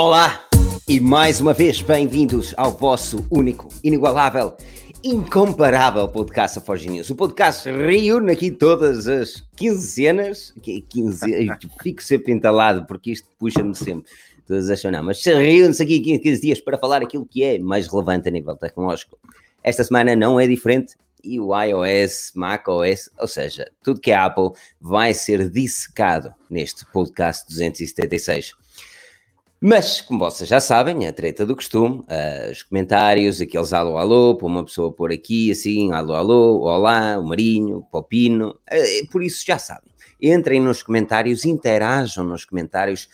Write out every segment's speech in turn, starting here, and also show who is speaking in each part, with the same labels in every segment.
Speaker 1: Olá e mais uma vez bem-vindos ao vosso único, inigualável, incomparável podcast da Forge News. O podcast reúne aqui todas as quinzenas, 15, fico sempre entalado porque isto puxa-me sempre, todas as não, mas reúne-se aqui 15 dias para falar aquilo que é mais relevante a nível tecnológico. Esta semana não é diferente e o iOS, macOS, ou seja, tudo que é Apple vai ser dissecado neste podcast 276. Mas, como vocês já sabem, a treta do costume, uh, os comentários, aqueles alô, alô, para uma pessoa por aqui, assim, alô, alô, olá, o Marinho, o Popino, uh, por isso já sabem. Entrem nos comentários, interajam nos comentários,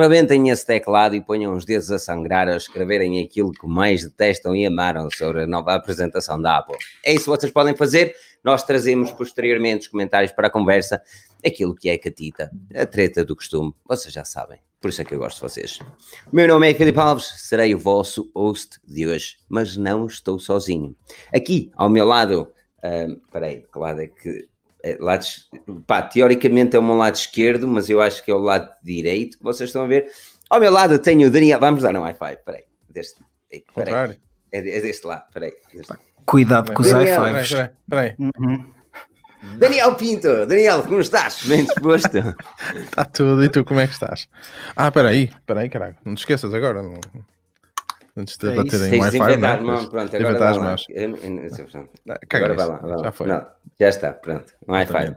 Speaker 1: rebentem esse teclado e ponham os dedos a sangrar a escreverem aquilo que mais detestam e amaram sobre a nova apresentação da Apple. É isso que vocês podem fazer. Nós trazemos posteriormente os comentários para a conversa, aquilo que é catita, a treta do costume, vocês já sabem. Por isso é que eu gosto de vocês. O meu nome é Filipe Alves, serei o vosso host de hoje, mas não estou sozinho. Aqui, ao meu lado, uh, peraí, que lado é que. É, lado, pá, teoricamente é o meu lado esquerdo, mas eu acho que é o lado direito que vocês estão a ver. Ao meu lado tenho o Daniel. Vamos dar um Wi-Fi, peraí. Deste, peraí. É, é deste lado, peraí. Deste.
Speaker 2: Cuidado com os Wi-Fi.
Speaker 3: Peraí, peraí. Uhum.
Speaker 1: Daniel Pinto, Daniel, como estás? Bem disposto?
Speaker 3: Está tudo, e tu como é que estás? Ah, espera aí, espera aí, caralho, não te esqueças agora. Não... Antes de é baterem Wi-Fi,
Speaker 1: não, não, pronto, agora vai lá. Eu, agora vai lá, vai lá. Já foi. Não, já está, pronto. Wi-Fi.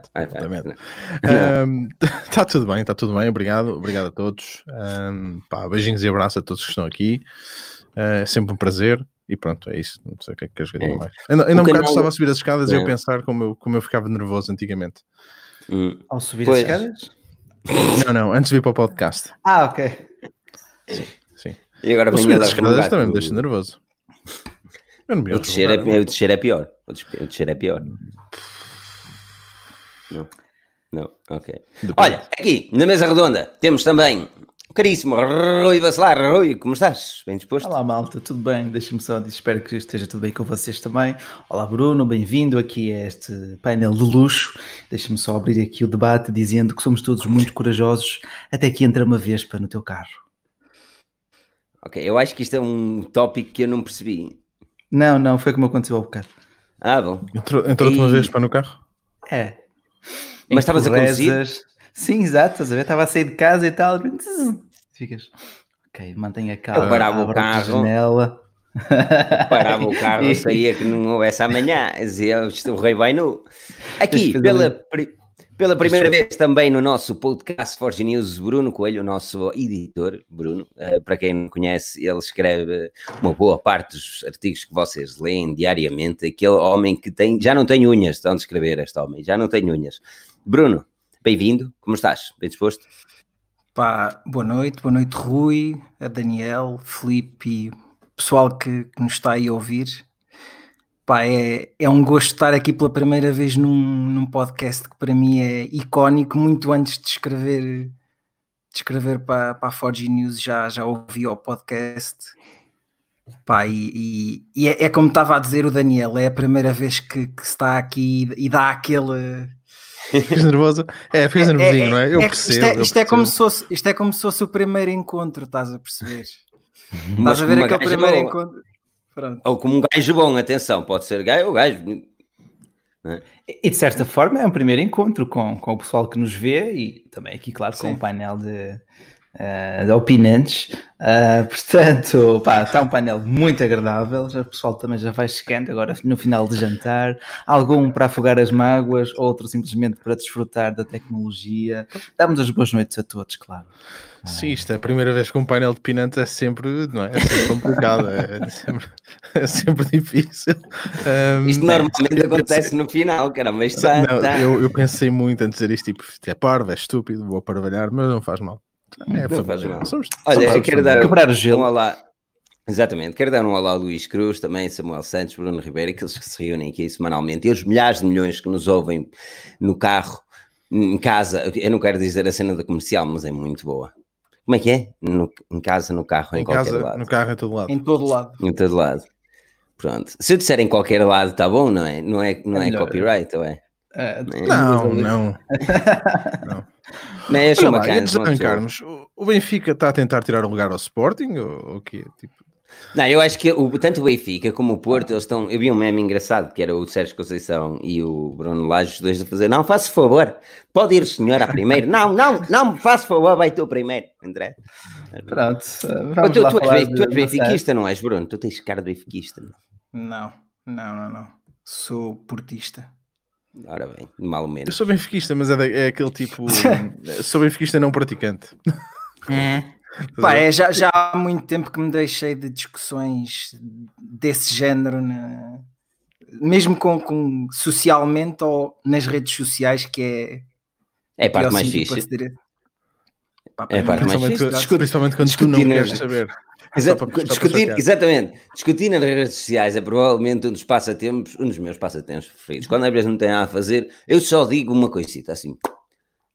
Speaker 3: Está tudo bem, está tudo bem, obrigado, obrigado a todos. Um, pá, beijinhos e abraços a todos que estão aqui. Uh, é sempre um prazer. E pronto, é isso. Não sei o que é que queres dizer é. mais. Ainda, ainda um bocado estava a subir as escadas e eu pensar como eu, como eu ficava nervoso antigamente.
Speaker 2: Hum. Ao subir pois. as escadas?
Speaker 3: Não, não, antes de vir para o podcast.
Speaker 2: Ah, ok.
Speaker 3: Sim. sim.
Speaker 1: E agora
Speaker 3: subir as escadas também me deixa nervoso.
Speaker 1: Eu não me o, descer é, o descer é pior. O descer é pior. Não. Não, ok. Depende. Olha, aqui na mesa redonda temos também Caríssimo Rui Vacelar, Rui, como estás? Bem disposto?
Speaker 2: Olá, malta, tudo bem? Deixa-me só dizer, espero que esteja tudo bem com vocês também. Olá, Bruno, bem-vindo aqui a este painel de luxo. Deixa-me só abrir aqui o debate dizendo que somos todos muito corajosos até que entra uma vespa no teu carro.
Speaker 1: Ok, eu acho que isto é um tópico que eu não percebi.
Speaker 2: Não, não, foi como aconteceu ao bocado.
Speaker 1: Ah, bom.
Speaker 3: Entrou, entrou e... uma vespa no carro?
Speaker 2: É.
Speaker 1: Mas estavas a conduzir?
Speaker 2: Sim, exato, estás a ver? Estava a sair de casa e tal. Ficas, ok, mantenha a calma.
Speaker 1: Eu parava o carro. Janela. Parava o carro, e... saía que não houvesse amanhã. Dizia, o rei vai nu. Aqui, pela, pela primeira vez também no nosso podcast Forge News, Bruno Coelho, o nosso editor, Bruno, uh, para quem não conhece, ele escreve uma boa parte dos artigos que vocês leem diariamente. Aquele homem que tem, já não tem unhas, estão a escrever este homem, já não tem unhas. Bruno, Bem-vindo, como estás? Bem disposto?
Speaker 2: Pá, boa noite, boa noite Rui, a Daniel, Felipe pessoal que, que, nos está aí a ouvir. Pá, é, é um gosto estar aqui pela primeira vez num, num podcast que para mim é icónico, muito antes de escrever, de escrever para, para a Forge News já, já ouvi o podcast. Pá, e, e, e é, é, como estava a dizer o Daniel, é a primeira vez que, que está aqui e dá aquele
Speaker 3: Fiz nervoso. É, fiz nervosinho, é, não é? Eu
Speaker 2: é,
Speaker 3: percebo.
Speaker 2: Isto é, isto, é como se fosse, isto é como se fosse o primeiro encontro, estás a perceber? Mas estás a ver aquele primeiro bom. encontro. Pronto.
Speaker 1: Ou como um gajo bom, atenção, pode ser gajo ou gajo.
Speaker 2: É? E de certa forma é um primeiro encontro com, com o pessoal que nos vê e também aqui, claro, com o um painel de, uh, de opinantes. Uh, portanto, pá, está um painel muito agradável. Já, o pessoal também já vai chegando agora no final de jantar. Algum para afogar as mágoas, outro simplesmente para desfrutar da tecnologia. Damos as boas noites a todos, claro.
Speaker 3: Sim, isto é a primeira vez com um painel de pinante é sempre, não é? É sempre complicado, é, é, sempre, é sempre difícil.
Speaker 1: Um, isto normalmente acontece no final, caramba, isto
Speaker 3: não, tá. eu, eu pensei muito em dizer isto, tipo, é parvo, é estúpido, vou parvalhar, mas não faz mal.
Speaker 1: É, não faz mal. Somos, Olha, somos, quero dar quebrar o gelo. Um olá. Exatamente, quero dar um olá ao Luís Cruz, também Samuel Santos, Bruno Ribeiro, aqueles que se reúnem aqui semanalmente, e os milhares de milhões que nos ouvem no carro, em casa. Eu não quero dizer a cena da comercial, mas é muito boa. Como é que é? No, em casa, no carro, em, em qualquer casa, lado.
Speaker 3: No carro, em todo lado.
Speaker 2: Em todo lado.
Speaker 1: Em todo lado. Pronto. Se eu disser em qualquer lado, está bom, não é? Não é, não é, é copyright, ou é?
Speaker 3: Uh, não, não. não.
Speaker 1: não. é Olha,
Speaker 3: arrancarmos. O Benfica está a tentar tirar o lugar ao Sporting ou o quê? Tipo...
Speaker 1: Não, eu acho que o, tanto o Benfica como o Porto, eles estão. Eu vi um meme engraçado que era o Sérgio Conceição e o Bruno Lage, os dois a fazer. Não, faça favor, pode ir o senhor a primeiro. não, não, não, faça favor, vai tu primeiro, André.
Speaker 4: Pronto.
Speaker 1: Tu, tu, tu, és, tu és benfiquista, não és, Bruno? Tu tens cara de benfiquista.
Speaker 4: Não, não, não, não. Sou portista.
Speaker 1: Ora bem, mal ou menos.
Speaker 3: Eu sou benfiquista, mas é, de, é aquele tipo. sou benfiquista não praticante.
Speaker 4: É. Pá, é já, já há muito tempo que me deixei de discussões desse género, na... mesmo com, com, socialmente ou nas redes sociais, que é.
Speaker 1: É a parte mais fixe.
Speaker 3: é a parte mais fixe. Principalmente quando tu não queres saber.
Speaker 1: Exato, discutir, exatamente. Discutir nas redes sociais é provavelmente um dos passatempos, um dos meus passatempos preferidos. Quando às vezes não tem nada a fazer, eu só digo uma coisita assim.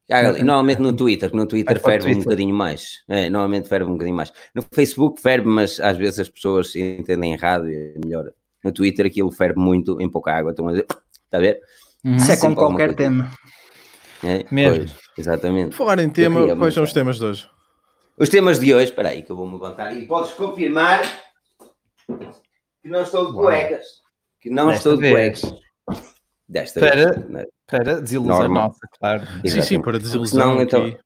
Speaker 1: Ali. Normalmente no Twitter, que no Twitter ferve um bocadinho mais. É, normalmente ferve um bocadinho mais. No Facebook ferve, mas às vezes as pessoas entendem errado e é melhor. No Twitter aquilo ferve muito em pouca água. Estão a dizer, está a ver?
Speaker 4: Uhum. Isso é com qualquer tema.
Speaker 1: É, Mesmo. Pois, exatamente.
Speaker 3: Falar em tema, quais são os temas de hoje?
Speaker 1: Os temas de hoje, espera aí que eu vou-me levantar e podes confirmar que não estou de cuecas. Que não Desta estou de cuecas.
Speaker 4: Desta para, vez. Para desilusão Normal. nossa, claro.
Speaker 3: Exatamente. Sim, sim, para desilusão. Não, então,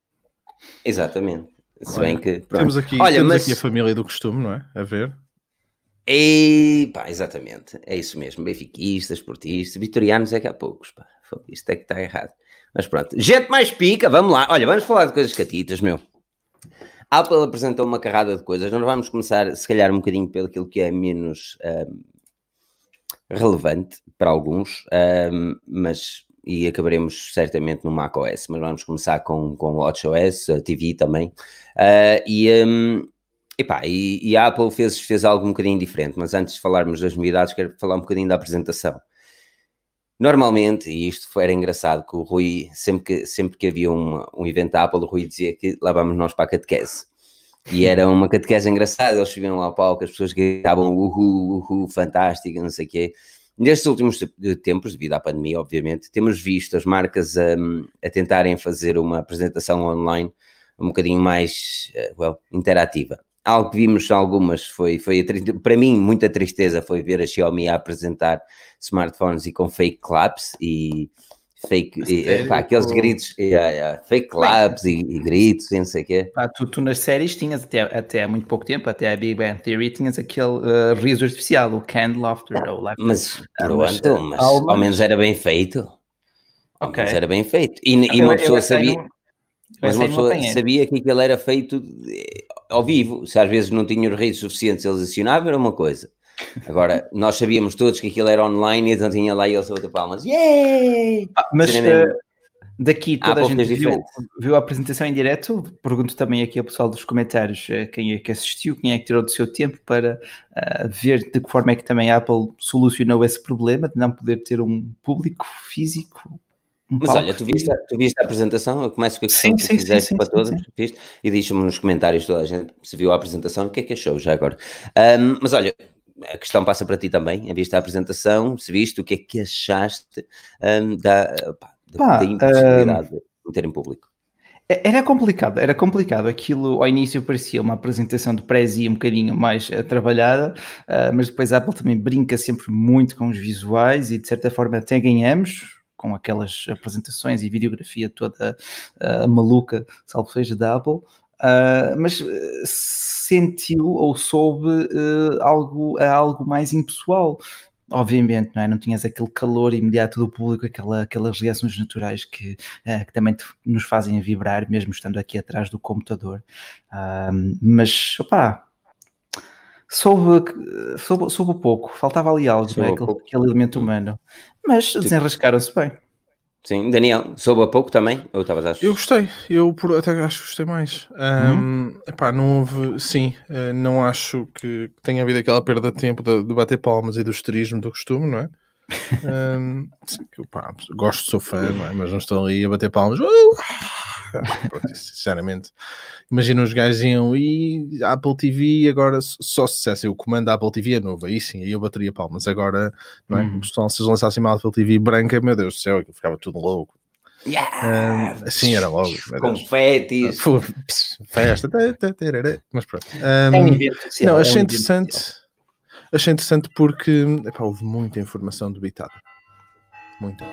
Speaker 1: exatamente. Se bem que,
Speaker 3: temos aqui, Olha, temos mas... aqui a família do costume, não é? A ver.
Speaker 1: E pá, exatamente, é isso mesmo. Benfiquistas, esportistas, vitorianos é que há poucos. Pá. Isto é que está errado. Mas pronto, gente mais pica, vamos lá. Olha, vamos falar de coisas catitas, meu. A Apple apresentou uma carrada de coisas. Nós vamos começar, se calhar, um bocadinho pelo aquilo que é menos um, relevante para alguns, um, mas e acabaremos certamente no macOS, mas vamos começar com, com o WatchOS, a TV também. Uh, e, um, epá, e, e, a Apple fez, fez algo um bocadinho diferente, mas antes de falarmos das novidades, quero falar um bocadinho da apresentação. Normalmente, e isto era engraçado, que o Rui, sempre que, sempre que havia um, um evento Apple, o Rui dizia que lá vamos nós para a catequese. E era uma catequese engraçada, eles subiam lá ao palco, as pessoas gritavam uhu, uhu, fantástico, não sei o quê. Nestes últimos tempos, devido à pandemia, obviamente, temos visto as marcas a, a tentarem fazer uma apresentação online um bocadinho mais uh, well, interativa. Algo que vimos algumas foi, foi para mim, muita tristeza foi ver a Xiaomi a apresentar smartphones e com fake claps e fake, e, pá, aqueles gritos, yeah, yeah, fake claps e, e, gritos e não sei o quê.
Speaker 4: Pá, tu, tu, nas séries tinhas até, até há muito pouco tempo, até a Big Bang Theory, tinhas aquele uh, riso artificial, o canned laughter. Ou
Speaker 1: like mas pronto, mas, mas ao menos era bem feito. Ok. Mas era bem feito. E, e uma pessoa sabia... Mas uma pessoa sabia que aquilo era feito eh, ao vivo. Se às vezes não tinha os risos suficientes, eles acionavam, era uma coisa. Agora, nós sabíamos todos que aquilo era online e então tinha lá eles a outra palmas. Yeah!
Speaker 4: Ah, mas uh, daqui toda a gente viu, viu, a apresentação em direto. Pergunto também aqui ao pessoal dos comentários uh, quem é que assistiu, quem é que tirou do seu tempo para uh, ver de que forma é que também a Apple solucionou esse problema de não poder ter um público físico
Speaker 1: mas olha, tu viste, tu viste a apresentação? Eu começo com a questão sim, que sim, fizeste sim, para todos, viste? E diz-me nos comentários toda a gente se viu a apresentação, o que é que achou já agora. Um, mas olha, a questão passa para ti também, em vista da apresentação, se viste, o que é que achaste um, da, pá, da, da impossibilidade um, de meter em público?
Speaker 4: É, era complicado, era complicado. Aquilo ao início parecia uma apresentação de Prezi um bocadinho mais uh, trabalhada, uh, mas depois a Apple também brinca sempre muito com os visuais e de certa forma até ganhamos com aquelas apresentações e videografia toda uh, maluca, salvo seja da Apple. mas sentiu ou soube uh, algo, algo mais impessoal. Obviamente, não é? Não tinhas aquele calor imediato do público, aquela, aquelas reações naturais que, uh, que também te, nos fazem vibrar, mesmo estando aqui atrás do computador. Uh, mas, opá, soube, soube, soube pouco, faltava ali algo, é? aquele, aquele elemento humano. Mas desenrascaram-se bem.
Speaker 1: Sim, Daniel, soube a pouco também? Ou estavas a
Speaker 3: Eu gostei, eu por, até acho que gostei mais. Um, uhum. epá, não houve, sim, uh, não acho que tenha havido aquela perda de tempo de, de bater palmas e do esterismo do costume, não é? um, sim, pá, gosto, sou fã, não é? mas não estou ali a bater palmas. Uh, sinceramente, imagina os gajos iam e Apple TV agora só se dissessem o comando da Apple TV é novo, aí sim, aí eu bateria palmas. Agora, não é? Pessoal, se eles lançassem uma Apple TV branca, meu Deus do céu, aquilo ficava tudo louco. Yeah. Um, assim era logo.
Speaker 1: Confetes.
Speaker 3: Festa. Mas pronto. Um, é um não, achei é um interessante. Achei interessante porque epá, houve muita informação debitada. Muita.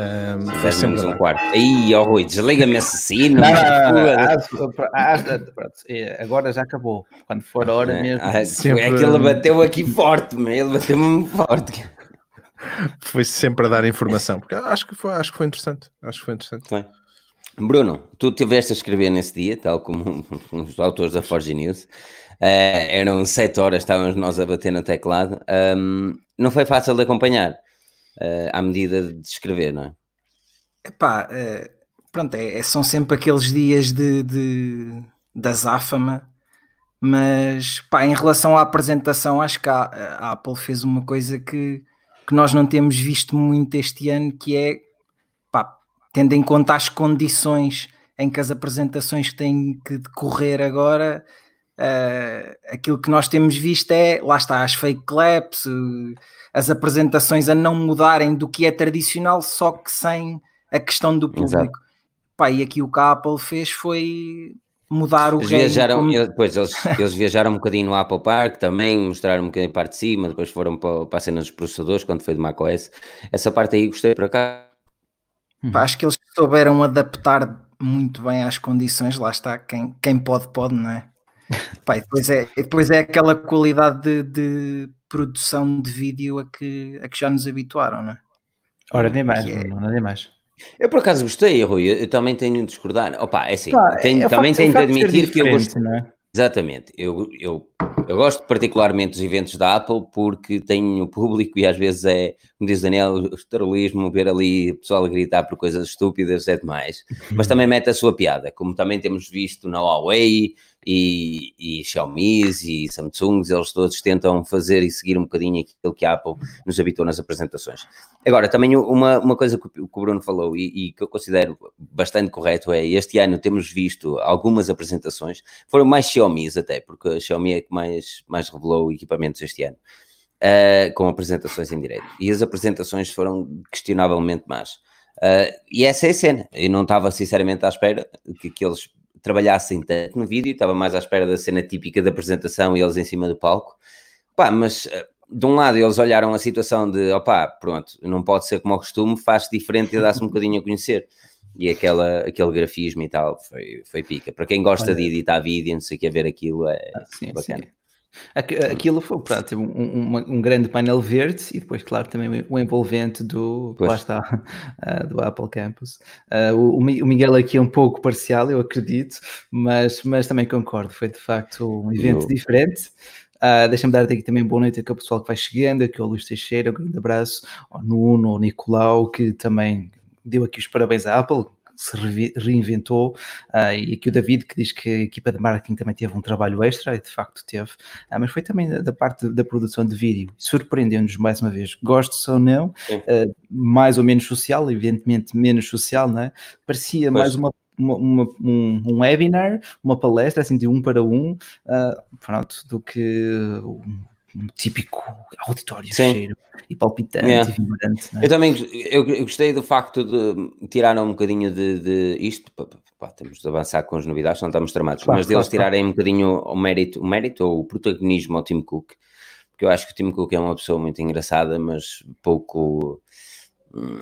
Speaker 1: Um, Fazemos um quarto. Aí, ó Rui, desliga-me esse sino. Ah,
Speaker 2: ah, agora já acabou. Quando for a hora é, mesmo.
Speaker 1: Ah, sempre... É que ele bateu aqui forte, ele bateu-me forte.
Speaker 3: Foi sempre a dar informação, porque acho que foi, acho que foi interessante. Acho que foi interessante. Foi.
Speaker 1: Bruno, tu tiveste a escrever nesse dia, tal como os autores da Forge News. Uh, eram sete horas, estávamos nós a bater no teclado. Um, não foi fácil de acompanhar uh, à medida de escrever, não é?
Speaker 2: Epá, uh, pronto, é, é, são sempre aqueles dias de, de, da záfama, mas pá, em relação à apresentação, acho que a, a, Apple fez uma coisa que, que nós não temos visto muito este ano, que é pá, tendo em conta as condições em que as apresentações têm que decorrer agora, uh, aquilo que nós temos visto é, lá está, as fake claps, uh, as apresentações a não mudarem do que é tradicional, só que sem a questão do público. Pá, e aqui o que a Apple fez foi mudar o
Speaker 1: eles viajaram, como... depois eles, eles viajaram um bocadinho no Apple Park também, mostraram um bocadinho a parte de cima, depois foram para, para a cena dos processadores quando foi de macOS. Essa parte aí gostei para cá.
Speaker 2: Pá, acho que eles souberam adaptar muito bem às condições, lá está, quem, quem pode, pode, não é? Pá, depois, é depois é aquela qualidade de, de produção de vídeo a que, a que já nos habituaram, não é?
Speaker 4: Ora, nem mais, é... não, nem mais.
Speaker 1: Eu por acaso gostei, Rui, eu, também tenho de discordar. Opa, é assim, tenho, é também tenho de admitir que eu gostei. É? Exatamente, eu, eu, eu gosto particularmente dos eventos da Apple porque tenho público e às vezes é, como diz Daniel, o esterolismo, ver ali o pessoal a gritar por coisas estúpidas é demais, mas também mete a sua piada, como também temos visto na Huawei, e, e Xiaomi e Samsung, eles todos tentam fazer e seguir um bocadinho aquilo que a Apple nos habitou nas apresentações. Agora, também uma, uma coisa que o Bruno falou e, e, que eu considero bastante correto é, este ano temos visto algumas apresentações, foram mais Xiaomi até, porque a Xiaomi é que mais, mais revelou equipamentos este ano. Uh, com apresentações em direto. E as apresentações foram questionavelmente más. Uh, e essa é a cena. Eu não estava sinceramente à espera que, que eles trabalhassem tanto no vídeo, estava mais à espera da cena típica da apresentação e eles em cima do palco. Pá, mas eh, de um lado eles olharam a situação de opá, pronto, não pode ser como ao costume, faz diferente e dá-se um bocadinho a conhecer. E aquela, aquele grafismo e tal foi, foi pica. Para quem gosta Olha. de editar vídeo, não sei o que, ver aquilo é ah, sim, bacana. Sim.
Speaker 4: Aquilo foi, pronto, um, um, um, grande painel verde e depois, claro, também o envolvente do, lá está, uh, do Apple Campus. Uh, o, o, Miguel aqui é um pouco parcial, eu acredito, mas, mas também concordo, foi de facto um evento eu... diferente. Uh, Deixa-me dar aqui também boa noite ao pessoal que vai chegando, aqui ao Luís Teixeira, um grande abraço, ao Nuno, ao Nicolau, que também deu aqui os parabéns à Apple, se reinventou, uh, e aqui o David que diz que a equipa de marketing também teve um trabalho extra, e de facto teve, uh, mas foi também da, da parte da produção de vídeo, surpreendendo-nos mais uma vez, gosto ou não, uh, mais ou menos social, evidentemente menos social, não é? Parecia pois. mais uma uma, uma, um, um, webinar, uma palestra assim de um para um, uh, pronto, do que um típico auditório Sim. cheiro e palpitante yeah. e vibrante.
Speaker 1: É? Eu também eu, eu, gostei do facto de tiraram um bocadinho de, de isto, pá, pá, temos de avançar com as novidades, não estamos tramados, claro, mas deles claro, tirarem claro. um bocadinho o mérito, o mérito ou o protagonismo ao Tim Cook, porque eu acho que o Tim Cook é uma pessoa muito engraçada, mas pouco. Hum,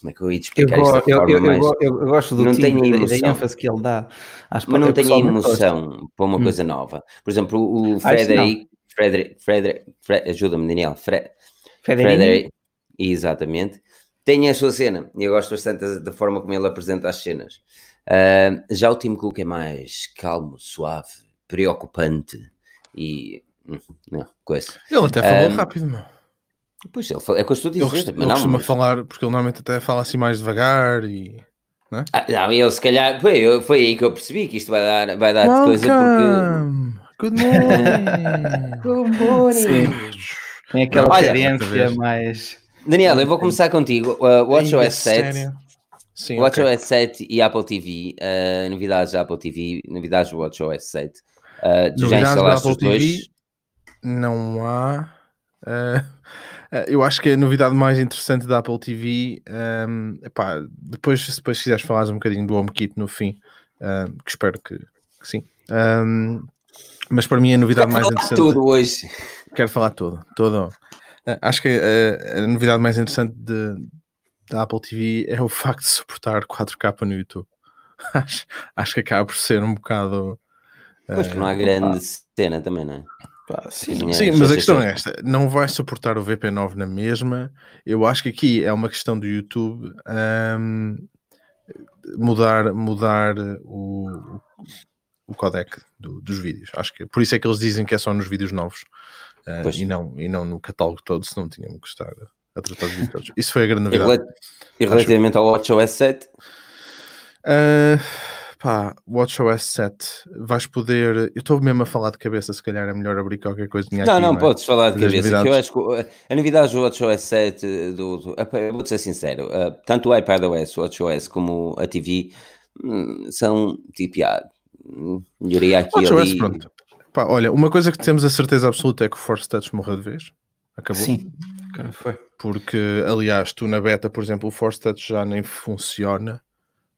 Speaker 1: como é que eu ia explicar
Speaker 4: eu, isto eu, eu, mais... eu, eu, gosto do não tem emoção. da ênfase que ele dá.
Speaker 1: Mas não tem emoção para uma hum. coisa nova. Por exemplo, o ah, Frederic, Frederic, Frederic, Frederic ajuda-me, Daniel. Fre, Frederic, exatamente. Tem a sua cena e eu gosto bastante da, forma como ele apresenta as cenas. Uh, já o Tim Cook é mais calmo, suave, preocupante e. Hum, não, coisa.
Speaker 3: Ele até falou uh, rápido, meu.
Speaker 1: Pois ele é o que eu estou a dizer.
Speaker 3: Ele, ele costuma mas... falar, porque ele normalmente até fala assim mais devagar e. Não, é?
Speaker 1: ah, não ele se calhar. Foi, foi aí que eu percebi que isto vai dar, vai dar de coisa porque.
Speaker 3: Good morning. Good
Speaker 4: morning. Tem aquela Olha, cadência mais.
Speaker 1: Daniel, eu vou começar contigo. Uh, WatchOS 7. Sim, WatchOS okay. 7 e Apple TV, uh, novidades da Apple TV, novidades do WatchOS 7. Uh, tu já instalaste os dois? TV,
Speaker 3: não há. Uh, eu acho que a novidade mais interessante da Apple TV, um, epá, depois, se depois quiseres falar um bocadinho do HomeKit no fim, um, que espero que, que sim. Um, mas para mim a novidade mais interessante.
Speaker 1: tudo hoje.
Speaker 3: Quero falar tudo. tudo. Uh, acho que a, a, novidade mais interessante de, da Apple TV é o facto de suportar 4K no YouTube. acho, acho que acaba por ser um bocado.
Speaker 1: Pois que não há grande cena também, não é?
Speaker 3: Pá, sim, sim mas a questão é esta: não vai suportar o VP9 na mesma. Eu acho que aqui é uma questão do YouTube um, mudar, mudar o, o codec do, dos vídeos. Acho que por isso é que eles dizem que é só nos vídeos novos uh, e, não, e não no catálogo todo, se não tinham que estar a tratar os vídeos todos. Isso foi a grande novidade.
Speaker 1: E relativamente ao WatchOS 7?
Speaker 3: Uh, Pá, WatchOS 7, vais poder. Eu estou mesmo a falar de cabeça, se calhar é melhor abrir qualquer coisa.
Speaker 1: Não, aqui, não, não é? podes falar de cabeça. Eu acho que a novidade do WatchOS 7, do, do, vou ser sincero, uh, tanto o iPadOS, o WatchOS, como a TV hum, são tipo, ah, melhoria aqui ali. Pronto.
Speaker 3: Pá, olha, uma coisa que temos a certeza absoluta é que o Force Touch morreu de vez. Acabou.
Speaker 2: Sim, foi.
Speaker 3: Porque, aliás, tu na beta, por exemplo, o Force Touch já nem funciona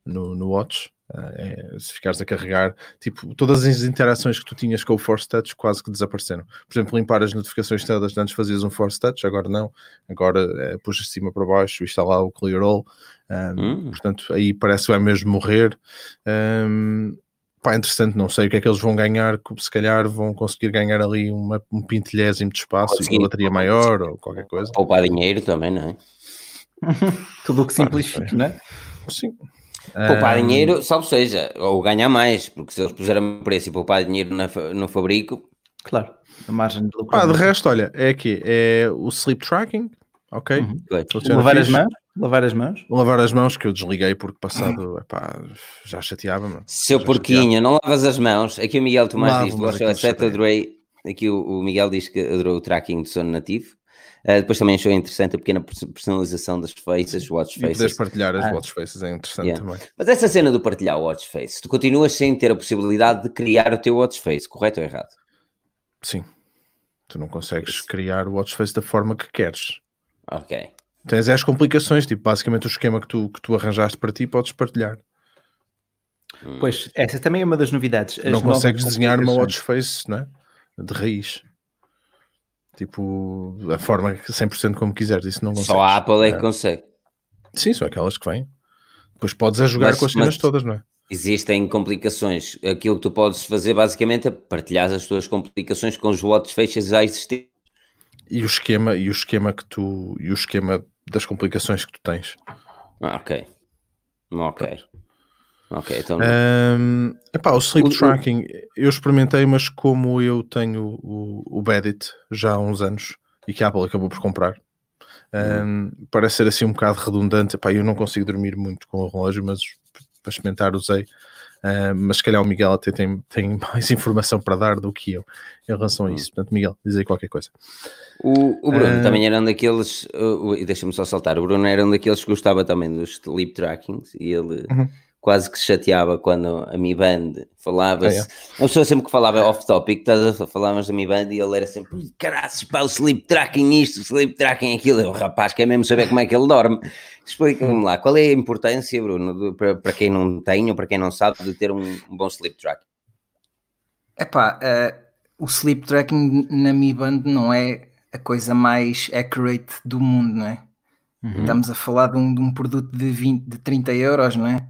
Speaker 3: no, no Watch. É, se ficares a carregar, tipo, todas as interações que tu tinhas com o Force Touch quase que desapareceram. Por exemplo, limpar as notificações todas, antes fazias um Force Touch, agora não, agora é, puxas de cima para baixo, está lá o Clear All, um, hum. portanto, aí parece que vai mesmo morrer. Um, pá, interessante, não sei o que é que eles vão ganhar, se calhar vão conseguir ganhar ali uma, um pintelhésimo de espaço e uma bateria maior ou qualquer coisa.
Speaker 1: Poupar dinheiro também, não é?
Speaker 2: Tudo o que simplifica, não é?
Speaker 3: Sim.
Speaker 1: Poupar um... dinheiro, salvo seja, ou ganhar mais, porque se eles puserem preço e poupar dinheiro na, no fabrico.
Speaker 2: Claro, a margem de
Speaker 3: lucro. Ah, de resto, olha, é aqui, é o sleep tracking, ok? Uhum.
Speaker 2: Lavar as mãos? Lavar as mãos?
Speaker 3: Lavar as mãos, que eu desliguei porque passado, epá, já chateava. -me.
Speaker 1: Seu porquinho, não lavas as mãos. Aqui o Miguel Tomás diz, exceto adorei, aqui o, o Miguel diz que adorou o tracking do sono nativo. Uh, depois também achou interessante a pequena personalização das faces, watch faces. E
Speaker 3: poderes partilhar as ah. watch faces é interessante yeah. também.
Speaker 1: Mas essa cena do partilhar o watch face, tu continuas sem ter a possibilidade de criar o teu watch face, correto ou errado?
Speaker 3: Sim. Tu não consegues Isso. criar o watch face da forma que queres.
Speaker 1: Ok.
Speaker 3: Tens as complicações, tipo, basicamente o esquema que tu, que tu arranjaste para ti podes partilhar.
Speaker 2: Hum. Pois, essa também é uma das novidades.
Speaker 3: As não consegues desenhar uma watch face, não é? De raiz. Tipo, a forma 100% como quiseres, isso não consegue.
Speaker 1: Só a Apple é que consegue.
Speaker 3: Sim, são aquelas que vêm. Depois podes a jogar mas, com as cenas todas, não é?
Speaker 1: Existem complicações. Aquilo que tu podes fazer basicamente é partilhar as tuas complicações com os votos fechas já existentes.
Speaker 3: E o esquema, e o esquema que tu, e o esquema das complicações que tu tens.
Speaker 1: Ah, ok. Ok. Ok, então.
Speaker 3: Um, epá, o sleep o, tracking, eu experimentei, mas como eu tenho o, o Bedit já há uns anos e que a Apple acabou por comprar, um, uhum. parece ser assim um bocado redundante. Epá, eu não consigo dormir muito com o relógio, mas para experimentar usei. Uh, mas se calhar o Miguel até tem, tem mais informação para dar do que eu em relação a isso. Portanto, Miguel, diz aí qualquer coisa.
Speaker 1: O, o Bruno uh, também era um daqueles, uh, deixa-me só saltar, o Bruno era um daqueles que gostava também dos sleep trackings e ele. Uhum quase que se chateava quando a Mi Band falava-se. Ah, é. A pessoa sempre que falava off-topic, falávamos da Mi Band e ele era sempre, caraças, pá, o sleep tracking isto, o sleep tracking aquilo. Eu, rapaz, quer mesmo saber como é que ele dorme. Explica-me lá, qual é a importância, Bruno, de, para, para, quem não tem ou para quem não sabe, de ter um, um bom sleep tracking?
Speaker 2: Epá, uh, o sleep tracking na Mi Band não é a coisa mais accurate do mundo, não é? Uhum. Estamos a falar de um, de um produto de, 20, de 30 euros, não é?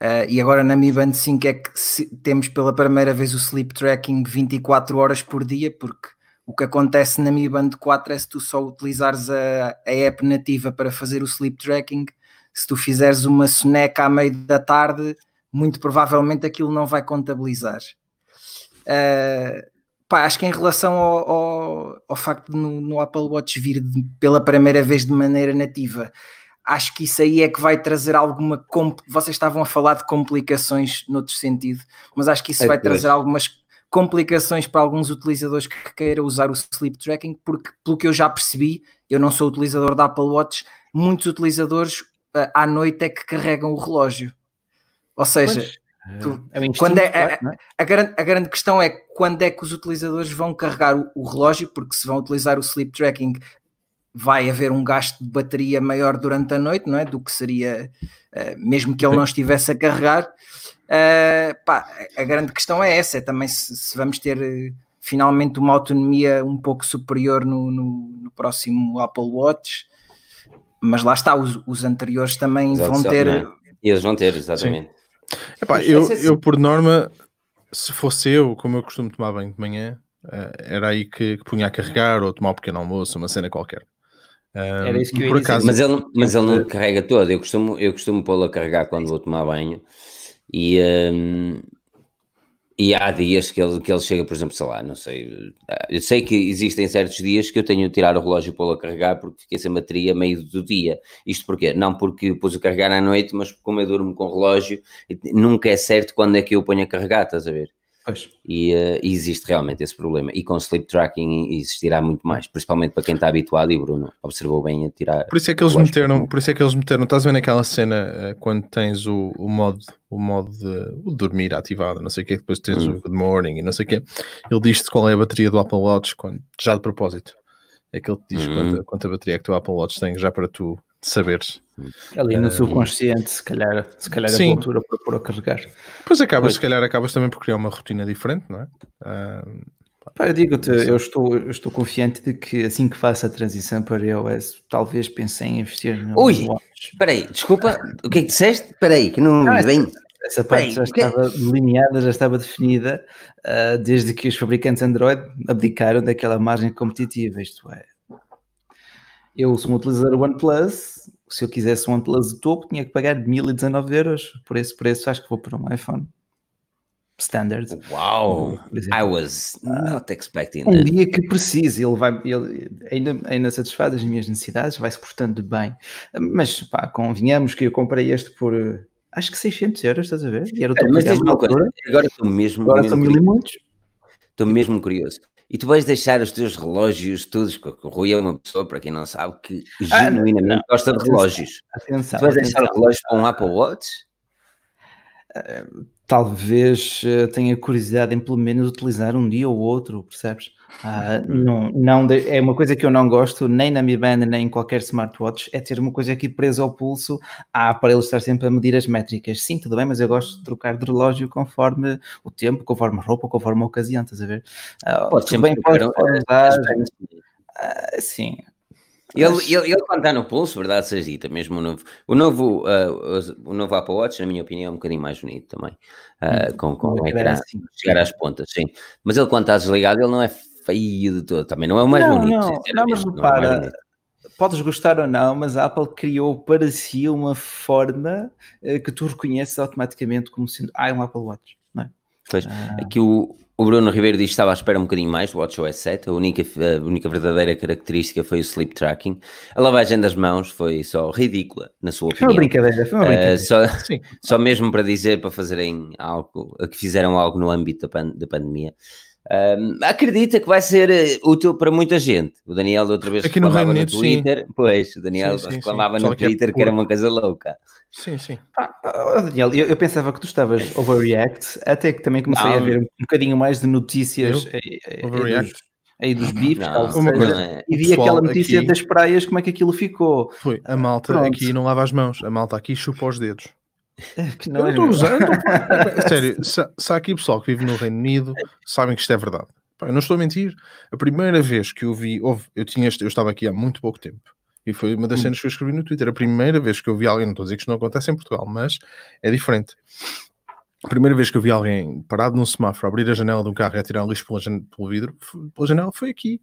Speaker 2: Uh, e agora na Mi Band 5 é que se, temos pela primeira vez o sleep tracking 24 horas por dia, porque o que acontece na Mi Band 4 é se tu só utilizares a, a app nativa para fazer o sleep tracking, se tu fizeres uma soneca à meio da tarde, muito provavelmente aquilo não vai contabilizar. Uh, pá, acho que em relação ao, ao, ao facto de no, no, Apple Watch vir de, pela primeira vez de maneira nativa, acho que isso aí é que vai trazer alguma. Vocês estavam a falar de complicações noutro sentido, mas acho que isso é vai trazer algumas complicações para alguns utilizadores que queiram usar o sleep tracking, porque pelo que eu já percebi, eu não sou utilizador da Apple Watch, muitos utilizadores à noite é que carregam o relógio. Ou seja, tu, é quando é, a, é? a, grande, a grande questão é quando é que os utilizadores vão carregar o, o relógio, porque se vão utilizar o sleep tracking vai haver um gasto de bateria maior durante a noite, não é? Do que seria uh, mesmo que ele não estivesse a carregar. Uh, pá, a grande questão é essa, é também se, se vamos ter uh, finalmente uma autonomia um pouco superior no, no, no, próximo Apple Watch, mas lá está, os, os anteriores também Exato, vão ter. É?
Speaker 1: Eles vão ter, exatamente.
Speaker 3: Epá, eu, eu, por norma, se fosse eu, como eu costumo tomar banho de manhã, era aí que, que punha a carregar ou tomar um pequeno almoço, uma cena qualquer.
Speaker 1: Era isso que eu ia acaso, mas ele, mas ele não carrega todo. Eu costumo, eu costumo pô-lo a carregar quando vou tomar banho. E, um, e há dias que ele, que ele chega, por exemplo, sei lá, não sei. Eu sei que existem certos dias que eu tenho de tirar o relógio e pô-lo a carregar porque fiquei sem bateria meio do dia. Isto porquê? Não porque pus a carregar à noite, mas como eu durmo com o relógio, nunca é certo quando é que eu ponho a carregar, estás a ver? E, uh, existe realmente esse problema. E com sleep tracking existirá muito mais, principalmente para quem está habituado. E Bruno observou bem a tirar.
Speaker 3: Por isso é que eles meteram, por isso é que eles meteram. Estás vendo aquela cena uh, quando tens o, o modo, o modo de o dormir ativado, não sei o que, depois tens hum. o good morning e não sei o que. Ele diz-te qual é a bateria do Apple Watch, quando, já de propósito. É que ele te diz hum. quanta, quanta bateria é que o Apple Watch tem já para tu saberes.
Speaker 4: Ali no uh, subconsciente, se calhar, se calhar sim. a altura para pôr a carregar.
Speaker 3: Pois acabas, se calhar acabas também por criar uma rotina diferente, não é? Uh,
Speaker 4: Pá, eu digo-te, eu estou, eu estou confiante de que assim que faça a transição para iOS, talvez pense em investir
Speaker 1: no Ui, espera aí, desculpa, o que é que disseste? Espera aí, que não vem...
Speaker 4: Essa parte já estava delineada, já estava definida uh, desde que os fabricantes Android abdicaram daquela margem competitiva, isto é, eu sou um utilizador OnePlus, se eu quisesse um OnePlus de topo, tinha que pagar 1019 euros. Por esse preço, acho que vou para um iPhone standard.
Speaker 1: Wow, I was not expecting
Speaker 4: um that. dia que precise, ele vai, ele ainda, ainda satisfaz as minhas necessidades, vai se portando bem. Mas pá, convenhamos que eu comprei este por acho que 600 euros, estás a ver?
Speaker 1: E era o é, mas uma coisa, agora estou mesmo,
Speaker 4: agora mesmo estou muitos.
Speaker 1: Estou mesmo curioso. E tu vais deixar os teus relógios todos, o Rui é uma pessoa, para quem não sabe, que ah, genuinamente não, não. gosta de relógios. Atenção, tu vais deixar o relógio para um Apple Watch?
Speaker 4: Talvez uh, tenha curiosidade em pelo menos utilizar um dia ou outro, percebes? Uh, não, não de, é uma coisa que eu não gosto, nem na Mi Band, nem em qualquer smartwatch, é ter uma coisa aqui presa ao pulso, para ele estar sempre a medir as métricas. Sim, tudo bem, mas eu gosto de trocar de relógio conforme o tempo, conforme a roupa, conforme a ocasião, estás a ver? Uh, pode sempre bem, pode, pode usar, uh, sim.
Speaker 1: Ele, ele, ele, quando está no pulso, verdade seja dita, mesmo o novo, o novo, o novo Apple Watch, na minha opinião, é um bocadinho mais bonito também, uh, com, com ecrã, assim. chegar às pontas, sim. Mas ele quando está desligado, ele não é feio de todo. Também não é o mais não, bonito.
Speaker 4: Não, não mas é repara, podes gostar ou não, mas a Apple criou para si uma forma uh, que tu reconheces automaticamente como sendo, ah, é um Apple Watch, não é?
Speaker 1: Pois, ah. aqui o, o Bruno Ribeiro diz que estava à espera um bocadinho mais do WatchOS 7. A única, a única verdadeira característica foi o sleep tracking. A lavagem das mãos foi só ridícula, na sua opinião.
Speaker 4: Foi uma brincadeira, foi uma eh, brincadeira. Uh,
Speaker 1: só, só mesmo para dizer, para fazerem algo, que fizeram algo no âmbito da, pan, da pandemia. Um, acredita que vai ser eh, útil para muita gente. O Daniel, outra vez,
Speaker 3: Aqui no, Reino no
Speaker 1: Twitter, sim. pois, o Daniel sim, sim, reclamava no Twitter que, é que, era uma coisa louca.
Speaker 3: Sim, sim.
Speaker 4: Ah, Daniel, eu, eu, pensava que tu estavas overreact, até que também comecei não, a ver um bocadinho mais de notícias aí, dos, aí dos bifes, não, seja, é. e vi aquela notícia aqui, das praias, como é que aquilo ficou.
Speaker 3: Foi, a malta Pronto. aqui não lava as mãos, a malta aqui chupa os dedos. Que não eu estou usando. Sério, se, se há aqui pessoal que vive no Reino Unido, sabem que isto é verdade. Pá, eu não estou a mentir. A primeira vez que eu vi, houve, eu, tinha, eu estava aqui há muito pouco tempo. E foi uma das hum. cenas que eu escrevi no Twitter. A primeira vez que eu vi alguém, não estou a dizer que isto não acontece em Portugal, mas é diferente. A primeira vez que eu vi alguém parado num semáforo, abrir a janela de um carro e atirar lixo pela, pelo vidro, pela janela, foi aqui.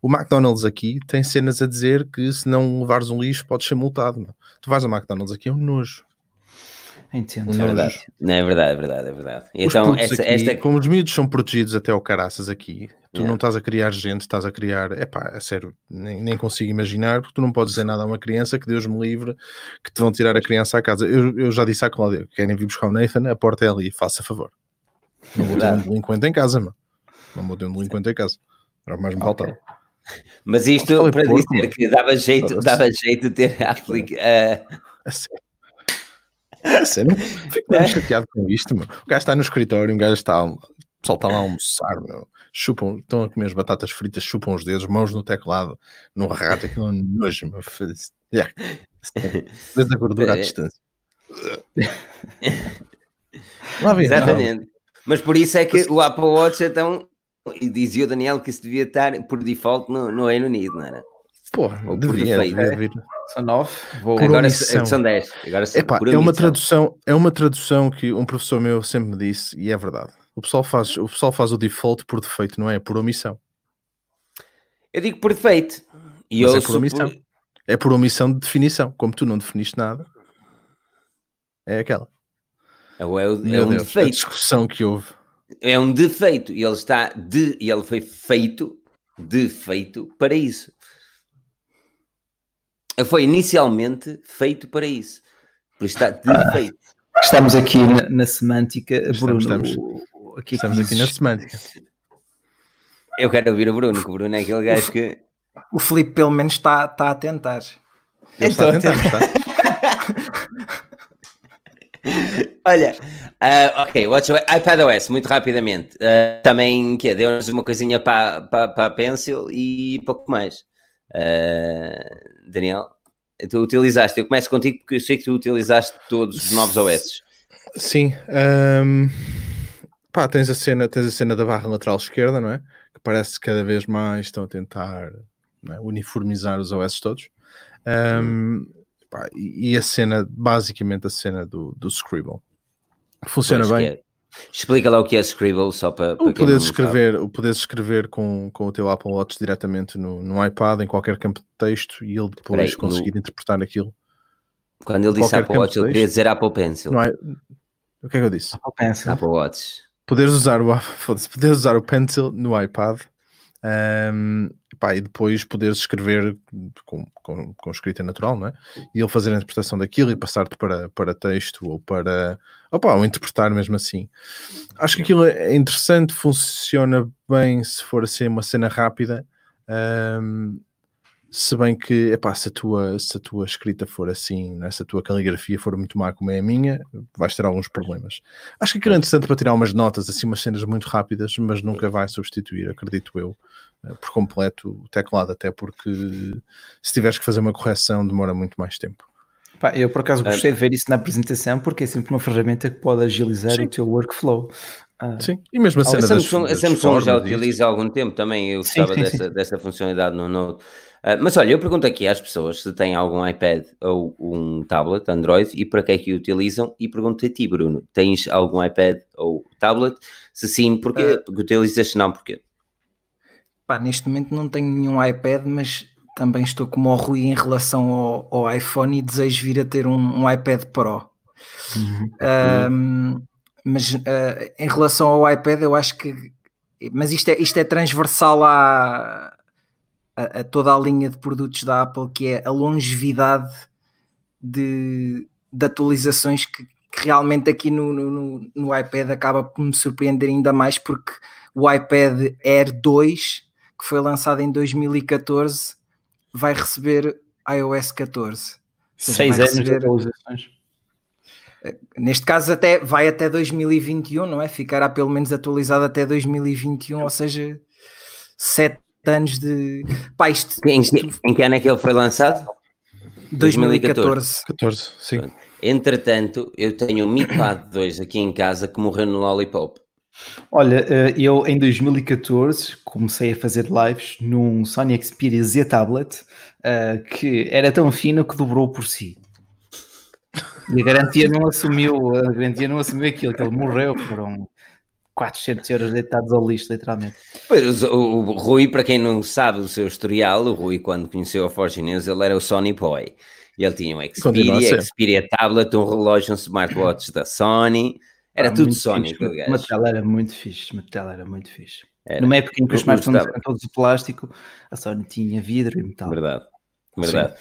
Speaker 3: O McDonald's aqui tem cenas a dizer que se não levares um lixo podes ser multado. Não. Tu vais a McDonald's aqui, é um nojo.
Speaker 4: Entendo.
Speaker 1: É verdade. Não, é verdade, é verdade, é verdade. então, esta,
Speaker 3: aqui, esta... como os miúdos são protegidos até ao caraças aqui, tu yeah. não estás a criar gente, estás a criar, é pá, é sério, nem, nem consigo imaginar, porque tu não podes dizer nada a uma criança que Deus me livre, que te vão tirar a criança à casa. Eu, eu já disse à Cláudia, querem vir buscar o Nathan, a porta é ali, faça favor. Não vou ter um delinquente em casa, mano. Não vou ter um delinquente em casa. Era mais me okay. faltava.
Speaker 1: Mas isto para dizer que dava jeito, dava jeito de ter a, aplica,
Speaker 3: A A sério. Fico muito chateado com isto, meu. O gajo está no escritório, um gajo está. O pessoal está lá a almoçar, meu. Chupam, estão a comer as batatas fritas, chupam os dedos, mãos no teclado, no rato, aquilo é nojo, meu. Yeah. Desde a gordura à é. distância.
Speaker 1: Exatamente. Mas por isso é que o Apple Watch é tão. E dizia o Daniel que isso devia estar por default no, no Reino Unido, não era?
Speaker 3: Porra, Ou devia, devia vir.
Speaker 4: São nove.
Speaker 1: Vou... Agora são dez. Agora
Speaker 3: Epá, é uma tradução, é uma tradução que um professor meu sempre me disse e é verdade. O pessoal faz o pessoal faz o default por defeito, não é? Por omissão.
Speaker 1: Eu digo por defeito.
Speaker 3: E Mas é por omissão. Por... É por omissão de definição. Como tu não definiste nada, é aquela.
Speaker 1: É, o, é, é um Deus, defeito. A
Speaker 3: discussão que houve.
Speaker 1: É um defeito. E ele está de, e ele foi feito, defeito para isso. Foi inicialmente feito para isso. Por isso está defeito.
Speaker 4: Estamos aqui na, na semântica, Bruno.
Speaker 3: Estamos, estamos, aqui, estamos aqui na semântica.
Speaker 1: Eu quero ouvir o Bruno, que o Bruno é aquele gajo que.
Speaker 2: O Felipe, pelo menos, está, está a tentar.
Speaker 3: Ele está a tentar, está.
Speaker 1: Olha, uh, ok, iPadOS, muito rapidamente. Uh, também que deu-nos uma coisinha para pa, pa a Pencil e pouco mais. Uh, Daniel, tu utilizaste, eu começo contigo porque eu sei que tu utilizaste todos os novos OS.
Speaker 3: Sim, um, pá, tens a cena, tens a cena da barra lateral esquerda, não é? Que parece que cada vez mais estão a tentar é? uniformizar os OS todos. Um, pá, e a cena, basicamente a cena do, do Scribble. Funciona bem.
Speaker 1: Explica lá o que é Scribble, só para.
Speaker 3: para o poder escrever, o poder escrever com, com o teu Apple Watch diretamente no, no iPad, em qualquer campo de texto, e ele depois Peraí, conseguir no... interpretar aquilo.
Speaker 1: Quando ele disse Apple Watch, ele queria dizer Apple Pencil.
Speaker 3: Não é... O que é que eu disse?
Speaker 4: Apple Pencil.
Speaker 1: Apple Watch.
Speaker 3: Poderes usar o, poderes usar o Pencil no iPad um, pá, e depois poderes escrever com, com, com, escrita natural, não é? E ele fazer a interpretação daquilo e passar-te para, para texto ou para opa, ou interpretar mesmo assim. Acho que aquilo é interessante, funciona bem se for assim uma cena rápida. Um, se bem que, epá, se a tua, se a tua escrita for assim, né, se a tua caligrafia for muito má como é a minha, vais ter alguns problemas. Acho que aquilo é interessante para tirar umas notas, assim, umas cenas muito rápidas, mas nunca vai substituir, acredito eu, por completo o teclado, até porque se tiveres que fazer uma correção demora muito mais tempo.
Speaker 4: Pá, eu por acaso gostei de ver isso na apresentação porque é sempre uma ferramenta que pode agilizar Sim. o teu workflow.
Speaker 3: Ah, sim, e mesmo a cena
Speaker 1: a Samsung, das, a Samsung já utiliza há algum tempo também, eu gostava sim, dessa, sim. dessa funcionalidade no Note. Uh, mas olha, eu pergunto aqui às pessoas se têm algum iPad ou um tablet Android e para que é que o utilizam e pergunto a ti, Bruno, tens algum iPad ou tablet? Se sim, porquê? Uh, porque utilizas, se não, porquê?
Speaker 2: Pá, neste momento não tenho nenhum iPad, mas também estou como o Rui em relação ao, ao iPhone e desejo vir a ter um, um iPad Pro. Uhum. Um, mas uh, em relação ao iPad, eu acho que. Mas isto é, isto é transversal à, a, a, toda a linha de produtos da Apple, que é a longevidade de, de atualizações que, que realmente aqui no, no, no, iPad acaba por me surpreender ainda mais, porque o iPad Air 2, que foi lançado em 2014, vai receber iOS 14.
Speaker 4: Seis anos receber, de atualizações.
Speaker 2: Eh, neste caso até vai até 2021, não é? Ficará pelo menos atualizado até 2021, ou seja, sete anos de. Pá, isto,
Speaker 1: em, que, em que ano é que ele foi lançado?
Speaker 2: 2014.
Speaker 3: 14, sim.
Speaker 1: Entretanto, eu tenho um Mi Pad 2 aqui em casa que morreu no Lollipop.
Speaker 4: Olha, eh, eu em 2014 comecei a fazer lives num Sony Xperia Z Tablet eh, que era tão fino que dobrou por si. E a garantia não assumiu, a garantia não assumiu aquilo, que ele morreu, foram 400 euros deitados ao lixo, literalmente.
Speaker 1: Pois, o, o, Rui, para quem não sabe o seu historial, o Rui, quando conheceu a Forge News, ele era o Sony Boy. E ele tinha um Xperia, Xperia Tablet, um relógio, um smartwatch da Sony. Era ah, tudo Sony,
Speaker 4: fixe, gajo. tela era muito fixe, tela era muito fixe. Era. Numa época em que os smartphones eram todos de plástico, a Sony tinha vidro e metal.
Speaker 1: Verdade, verdade.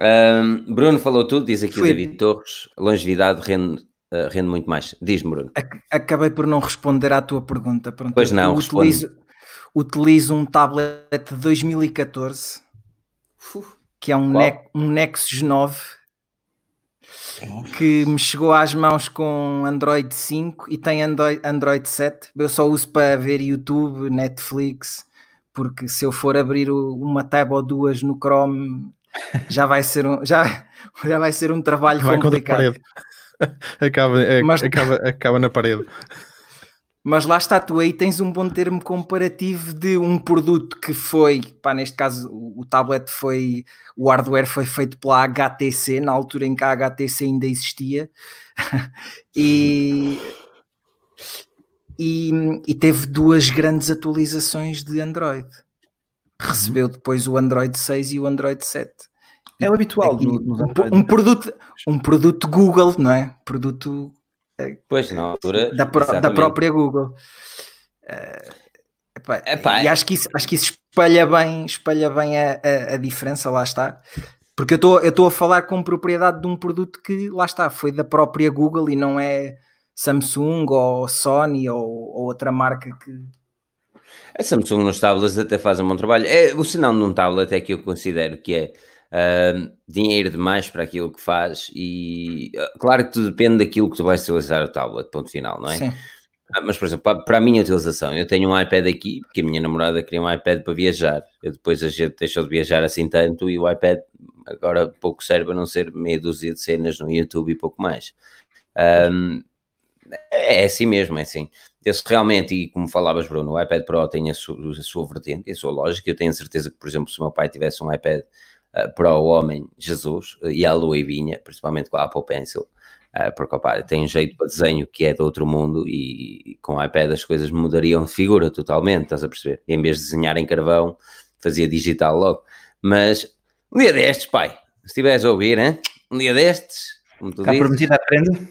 Speaker 1: Um, Bruno falou tudo, diz aqui Foi. David Torres, longevidade rende uh, rende muito mais. Diz-me, Bruno.
Speaker 2: Acabei por não responder à tua pergunta. Pronto,
Speaker 1: pois não,
Speaker 2: utilizo, utilizo um tablet de 2014 que é um, ne um Nexus 9 que me chegou às mãos com Android 5 e tem Android, Android 7. Eu só uso para ver YouTube, Netflix, porque se eu for abrir uma tab ou duas no Chrome, já vai ser um, já, já vai ser um trabalho vai complicado.
Speaker 3: Acaba, é, Mas... acaba, acaba na parede.
Speaker 2: Mas lá está, tu aí tens um bom termo comparativo de um produto que foi, pá, neste caso o, tablet foi, o hardware foi feito pela HTC, na altura em que a HTC ainda existia, e, e, e, teve duas grandes atualizações de Android. Recebeu uhum. depois o Android 6 e o Android 7.
Speaker 4: É o habitual
Speaker 2: Aqui, um, um, produto, um produto Google, não é? Produto
Speaker 1: Pois, na altura.
Speaker 2: Da, pro, da própria Google. Uh, epá, epá, e acho que, isso, acho que isso espalha bem, espalha bem a, a, a diferença, lá está. Porque eu estou a falar com propriedade de um produto que, lá está, foi da própria Google e não é Samsung ou Sony ou, ou outra marca que.
Speaker 1: A Samsung nos tablets até faz um bom trabalho. É, o sinal num tablet é que eu considero que é uh, dinheiro demais para aquilo que faz e uh, claro que tudo depende daquilo que tu vais utilizar o tablet, ponto final, não é? Sim. Uh, mas, por exemplo, para, para, a minha utilização, eu tenho um iPad aqui, porque a minha namorada queria um iPad para viajar. Eu depois a gente deixou de viajar assim tanto e o iPad agora pouco serve a não ser meia dúzia de cenas no YouTube e pouco mais. Um, é assim mesmo, é assim. Esse realmente, e como falavas, Bruno, o iPad Pro tem a sua, a sua vertente, a sua lógica. Eu tenho certeza que, por exemplo, se o meu pai tivesse um iPad para o homem Jesus e a Lua e Vinha, principalmente com a Apple Pencil, uh, porque opa, tem um jeito para desenho que é de outro mundo e, com o iPad as coisas mudariam de figura totalmente, estás a perceber? Em vez de desenhar em carvão, fazia digital logo. Mas um dia destes, pai, se estiveres a ouvir, hein? um dia destes,
Speaker 4: como tu Está dizes, prometido a prenda?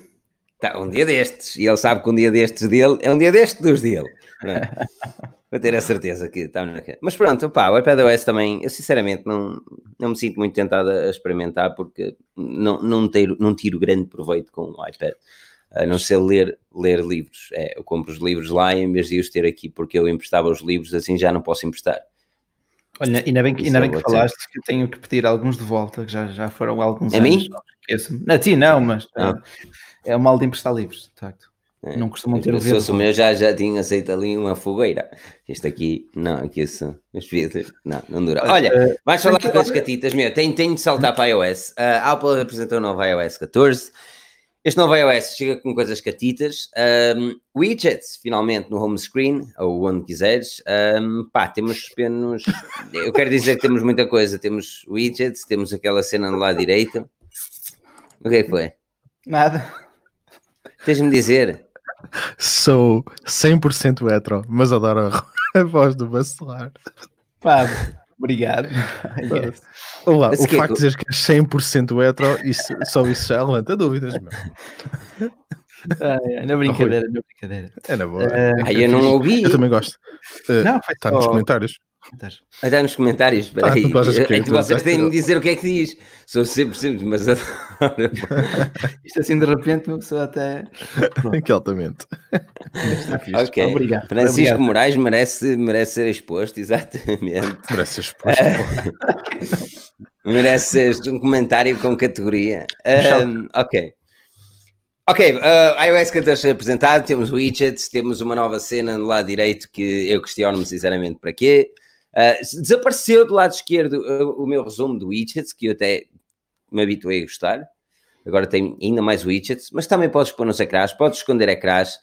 Speaker 1: Tá, um dia destes, e ele sabe que um dia destes dele é um dia destes dos dele. Vou ter a certeza que está na Mas pronto, pá, o iPadOS também, eu sinceramente não, não me sinto muito tentado a experimentar porque não, não, tiro, não tiro grande proveito com o iPad. A não ser ler, ler livros. É, eu compro os livros lá em vez de os ter aqui porque eu emprestava os livros, assim já não posso emprestar.
Speaker 4: Olha, ainda bem que, ainda bem que falaste que tenho que pedir alguns de volta, que já, já foram alguns
Speaker 1: a
Speaker 4: anos.
Speaker 1: mim?
Speaker 4: A ti não, mas ah. é, é o mal de emprestar livros, de facto. É. Não costumam ter o
Speaker 1: Se fosse o meu, já, já tinha aceito ali uma fogueira. Este aqui, não, aqui isso, não, não dura. Olha, uh, vais falar das catitas, meu, tenho, tenho de saltar para a iOS. Uh, a Apple apresentou o novo iOS 14. Este novo iOS chega com coisas catitas. Um, widgets, finalmente, no home screen, ou onde quiseres. Um, pá, temos pequenos. Eu quero dizer que temos muita coisa. Temos widgets, temos aquela cena no lado direito. O que é que foi?
Speaker 4: Nada.
Speaker 1: Tens-me dizer?
Speaker 3: Sou 100% hetero, mas adoro a, voz do Bacelar.
Speaker 4: Pá, obrigado.
Speaker 3: yes. Olá, o facto de dizeres que és 100% hetero, isso, só isso já levanta dúvidas, meu.
Speaker 4: Ah, é, na brincadeira, na brincadeira.
Speaker 3: É na boa.
Speaker 1: Uh, é eu não ouvi.
Speaker 3: Eu também gosto. Uh, não, está nos comentários.
Speaker 1: Está nos comentários, espera ah, aí. É que vocês têm de dizer o que é que diz. Sou sempre simples, mas
Speaker 4: Isto assim de repente uma pessoa até.
Speaker 3: que altamente.
Speaker 1: ok. Obrigado. Francisco Obrigado. Moraes merece, merece ser exposto, exatamente.
Speaker 3: Merece ser exposto.
Speaker 1: merece ser um comentário com categoria. Um, ok. Ok, uh, iOS 14 apresentado, temos widgets, temos uma nova cena no lado direito que eu questiono-me sinceramente para quê. Uh, desapareceu do lado esquerdo uh, o meu resumo do widgets, que eu até me habituei a gostar. Agora tem ainda mais widgets, mas também podes pôr nos ecrãs, podes esconder ecrãs.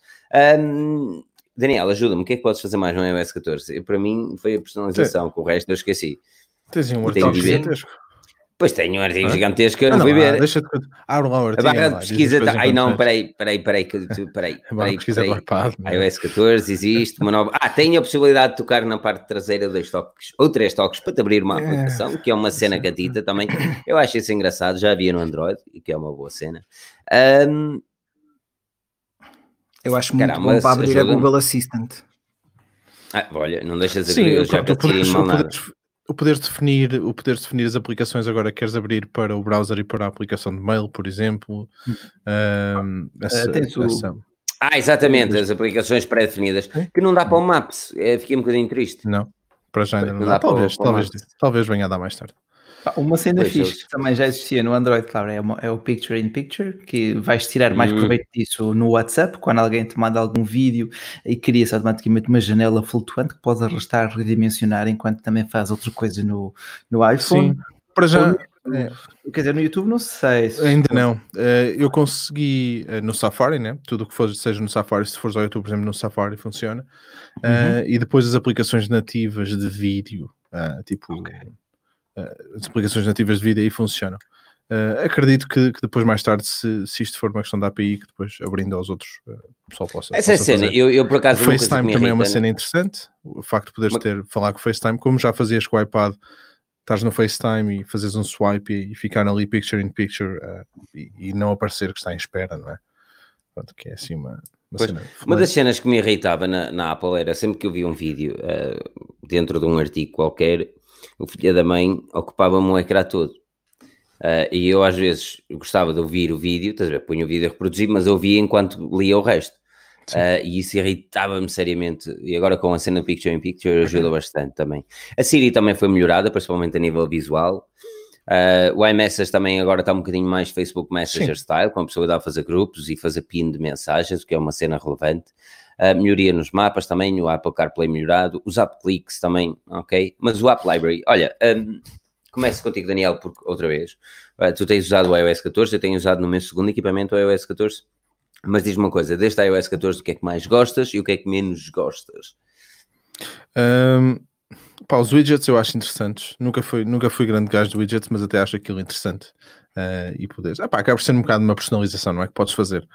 Speaker 1: Um, Daniel, ajuda-me, o que é que podes fazer mais no iOS 14? Eu, para mim foi a personalização, com o resto eu esqueci.
Speaker 3: Tens um artigo gigantesco.
Speaker 1: Pois tenho um artigo gigantesco que eu não, não fui ver.
Speaker 3: Deixa de... Abre lá o artigo.
Speaker 1: A barra de pesquisa. Tá... Ai não, peraí, peraí, peraí. Peraí, peraí, peraí, peraí. iOS 14 existe uma nova. Ah, tem a possibilidade de tocar na parte traseira dois toques ou três toques para te abrir uma é. aplicação, que é uma cena gatita também. Eu acho isso engraçado. Já havia no Android, e que é uma boa cena. Um...
Speaker 2: Eu acho muito Caramba, bom para abrir a Google Assistant.
Speaker 1: Ah, olha, não deixas de abrir, Sim, já que mal nada
Speaker 3: o poder definir o poder definir as aplicações agora queres abrir para o browser e para a aplicação de mail por exemplo? Um, essa,
Speaker 1: uh, essa... ah exatamente as aplicações pré-definidas que não dá para o Maps. É, fiquei um bocadinho triste.
Speaker 3: Não para já ainda não, não dá, dá talvez talvez talvez venha a dar mais tarde
Speaker 4: Uma cena pois fixe que também já existia no Android, claro, é, uma, é, o Picture in Picture, que vais tirar mais proveito disso no WhatsApp, quando alguém te manda algum vídeo e cria-se automaticamente uma janela flutuante que podes arrastar, redimensionar, enquanto também faz outra coisa no, no iPhone. Sim,
Speaker 3: para já.
Speaker 4: É. Quer dizer, no YouTube não sei.
Speaker 3: Se Ainda não. Eh, eu consegui eh, no Safari, né? Tudo o que for, seja no Safari, se fores ao YouTube, por exemplo, no Safari funciona. Uhum. Uh, e depois as aplicações nativas de vídeo, uh, tipo okay. Uh, as aplicações nativas de vídeo aí funcionam. acredito que, que, depois, mais tarde, se, se isto for uma questão da API, que depois abrindo aos outros, o pessoal possa.
Speaker 1: Essa
Speaker 3: possa
Speaker 1: é cena, eu, eu por acaso.
Speaker 3: O FaceTime também é uma cena interessante. O facto de poderes Mas... ter falar com o FaceTime, como já fazias com o iPad estás no FaceTime e fazes um swipe e, ficar ali picture in picture uh, e, e, não aparecer que está em espera, não é? Pronto, que é assim uma. Uma,
Speaker 1: pois, uma das cenas que me irritava na, na, Apple era sempre que eu via um vídeo uh, dentro de um artigo qualquer, o filho da mãe ocupava-me o ecrã todo. Uh, e eu às vezes gostava de ouvir o vídeo, estás a ver, punho o vídeo a reproduzir, mas eu via enquanto lia o resto. Uh, e isso irritava-me seriamente. E agora com a cena Picture in Picture ajuda bastante também. A Siri também foi melhorada, principalmente a nível visual. Uh, o iMessage também agora está um bocadinho mais Facebook Messenger Sim. style, com a pessoa dá a fazer grupos e fazer pin de mensagens, o que é uma cena relevante. Uh, melhoria nos mapas também, o Apple CarPlay melhorado, os App Clicks também, ok? Mas o App Library, olha, um, começo contigo, Daniel, porque outra vez. Uh, tu tens usado o iOS 14, eu tenho usado no meu segundo equipamento o iOS 14 mas diz-me uma coisa, deste iOS 14, o que é que mais gostas e o que é que menos gostas?
Speaker 3: Um, pá, os widgets eu acho interessantes. Nunca fui, nunca fui grande gajo de widgets, mas até acho aquilo interessante. Uh, e poderes. Ah, pá, acaba ser um bocado uma personalização, não é? Que podes fazer.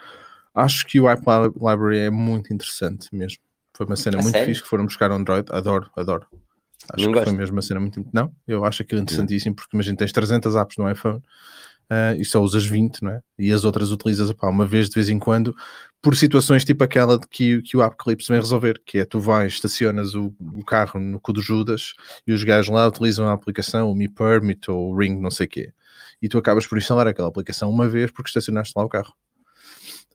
Speaker 3: Acho que o App Library é muito interessante mesmo. Foi uma cena muito sério? fixe que foram buscar Android. Adoro, adoro. Acho não que gosto. foi mesmo uma cena muito. Não, eu acho aquilo interessantíssimo, porque imagina, tens 300 apps no iPhone uh, e só usas 20, não é? E as outras utilizas opá, uma vez de vez em quando, por situações tipo aquela de que, que o Apocalipse vem resolver, que é tu vais, estacionas o, o carro no cu do Judas e os gajos lá utilizam a aplicação, o Me Permit ou o Ring, não sei o quê. E tu acabas por instalar aquela aplicação uma vez porque estacionaste lá o carro.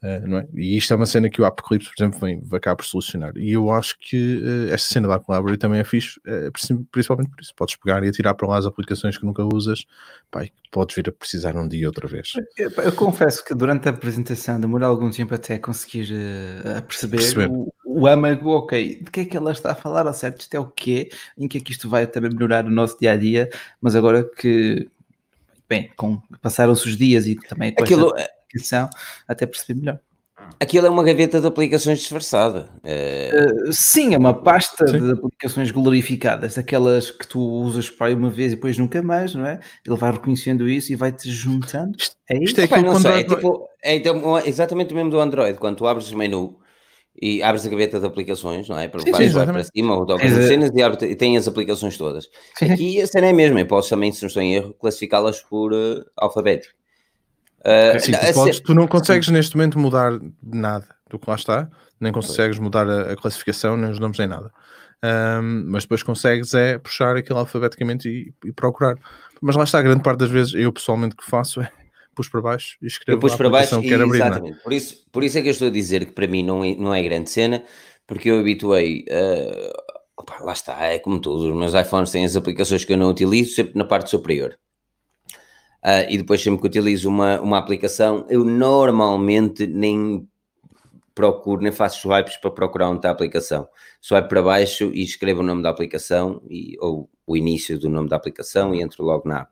Speaker 3: Uh, não é? E isto é uma cena que o Apocalipse, por exemplo, vem, vai cá por solucionar. E eu acho que uh, esta cena da Collaborate também é fixe, uh, principalmente por isso. Podes pegar e atirar para lá as aplicações que nunca usas, pá, podes vir a precisar um dia outra vez.
Speaker 4: Eu, eu, confesso que durante a apresentação demorou algum tempo até conseguir a perceber, perceber. O, o âmago, ok, de que é que ela está a falar, ao certo, isto é o quê, em que é que isto vai também melhorar o nosso dia a dia, mas agora que, bem, com, passaram-se os dias e também.
Speaker 1: Aquilo,
Speaker 4: até perceber melhor.
Speaker 1: Aquilo é uma gaveta de aplicações disfarçada.
Speaker 4: É... Uh, sim, é uma pasta sim. de aplicações glorificadas, aquelas que tu usas para uma vez e depois nunca mais, não é? Ele vai reconhecendo isso e vai-te juntando.
Speaker 1: É isso? Isto é, Pai, sei, é, tipo, é então, exatamente o mesmo do Android. Quando tu abres o menu e abres a gaveta de aplicações, não é? Para, sim, sim, para cima ou tocas as cenas e, abre, e tem as aplicações todas. Sim. Aqui a cena é a mesma. Eu posso também, se não estou em erro, classificá-las por uh, alfabético.
Speaker 3: Uh, Sim, tu, podes, tu, não consegues neste momento mudar nada do que lá está, nem consegues mudar a, a classificação, nem os nomes, nem nada. Um, mas depois consegues é puxar aquilo alfabeticamente e, e, procurar. Mas lá está, a grande parte das vezes, eu pessoalmente que faço é pus para baixo e escrevo
Speaker 1: pus para baixo que quero abrir. É? Exatamente. Por, isso, por isso é que eu estou a dizer que para mim não é, não é grande cena, porque eu habituei. Uh, opa, lá está, é como tudo. Os meus iPhones têm as aplicações que eu não utilizo sempre na parte superior. Uh, e depois sempre que utilizo uma, uma aplicação, eu normalmente nem procuro, nem faço swipes para procurar onde está a aplicação. Swipe para baixo e escrevo o nome da aplicação e, ou o início do nome da aplicação e entro logo na app.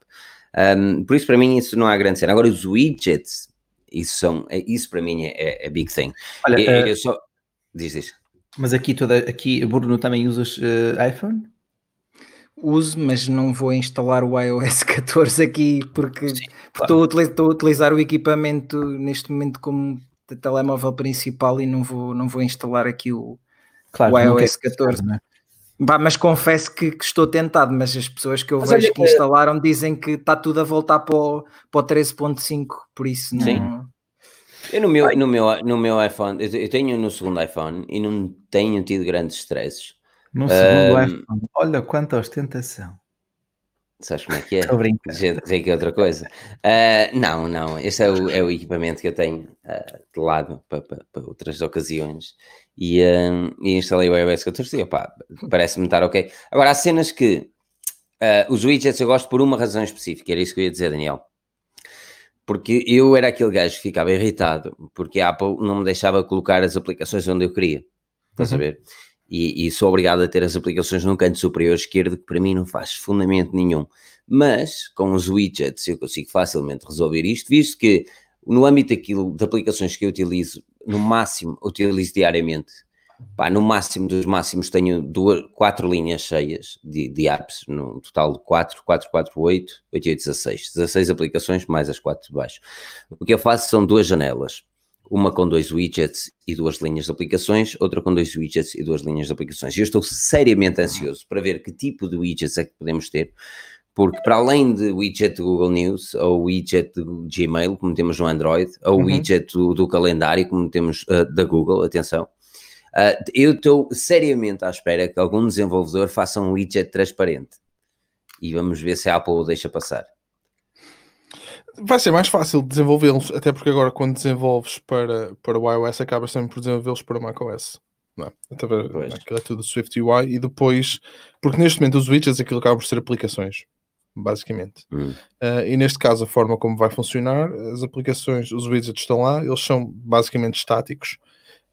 Speaker 1: Um, por isso, para mim, isso não há grande cena. Agora, os widgets, isso, são, é, isso para mim é, é big thing. Olha, eu, uh, eu só... Diz isso.
Speaker 4: Mas aqui, toda, aqui, Bruno, também usas uh, iPhone?
Speaker 2: Uso, mas não vou instalar o iOS 14 aqui porque, Sim, claro. estou, a estou, a utilizar o equipamento neste momento como telemóvel principal e não vou, não vou instalar aqui o, claro, o iOS 14. Né? Bah, mas confesso que, que, estou tentado, mas as pessoas que eu mas vejo que instalaram dizem que está tudo a voltar para o, para o 13.5, por isso não. Sim.
Speaker 1: Eu no meu, no meu, no meu iPhone, eu tenho no segundo iPhone e não tenho tido grandes stresses.
Speaker 4: No segundo um, iPhone. Olha quanta ostentação.
Speaker 1: Sabes como é que é? Estou brincando. Dizer que é outra coisa. Uh, não, não. Este é o, é o equipamento que eu tenho uh, de lado para, para, para, outras ocasiões. E, uh, e instalei o iOS 14 e opá, parece-me estar ok. Agora, há cenas que Uh, os widgets eu gosto por uma razão específica, era isso que eu ia dizer, Daniel. Porque eu era aquele gajo que ficava irritado porque a Apple não me deixava colocar as aplicações onde eu queria. Estás uhum. a ver? E, e, sou obrigado a ter as aplicações no canto superior esquerdo, que para mim não faz fundamento nenhum. Mas com os widgets eu consigo facilmente resolver isto, visto que no âmbito daquilo, de aplicações que eu utilizo, no máximo, utilizo diariamente, pá, no máximo dos máximos tenho duas, quatro linhas cheias de, de apps, no total de 4, 4, 4, 8, 8, 8, 16. 16 aplicações mais as quatro de baixo. O que eu faço são duas janelas uma com dois widgets e duas linhas de aplicações, outra com dois widgets e duas linhas de aplicações. Eu estou seriamente ansioso para ver que tipo de widgets é que podemos ter, porque para além de widget do Google News, ou widget do Gmail, como temos no Android, ou uhum. widget do, do, calendário, como temos uh, da Google, atenção, uh, eu estou seriamente à espera que algum desenvolvedor faça um widget transparente. E vamos ver se a Apple o deixa passar.
Speaker 3: Vai ser mais fácil desenvolvê-los, até porque agora quando desenvolves para, para o iOS acabas também por desenvolvê-los para o macOS. Não, é? aquilo é tudo Swift UI e depois, porque neste momento os widgets aquilo acaba por ser aplicações, basicamente. Hum. Uh, e neste caso a forma como vai funcionar, as aplicações, os widgets estão lá, eles são basicamente estáticos.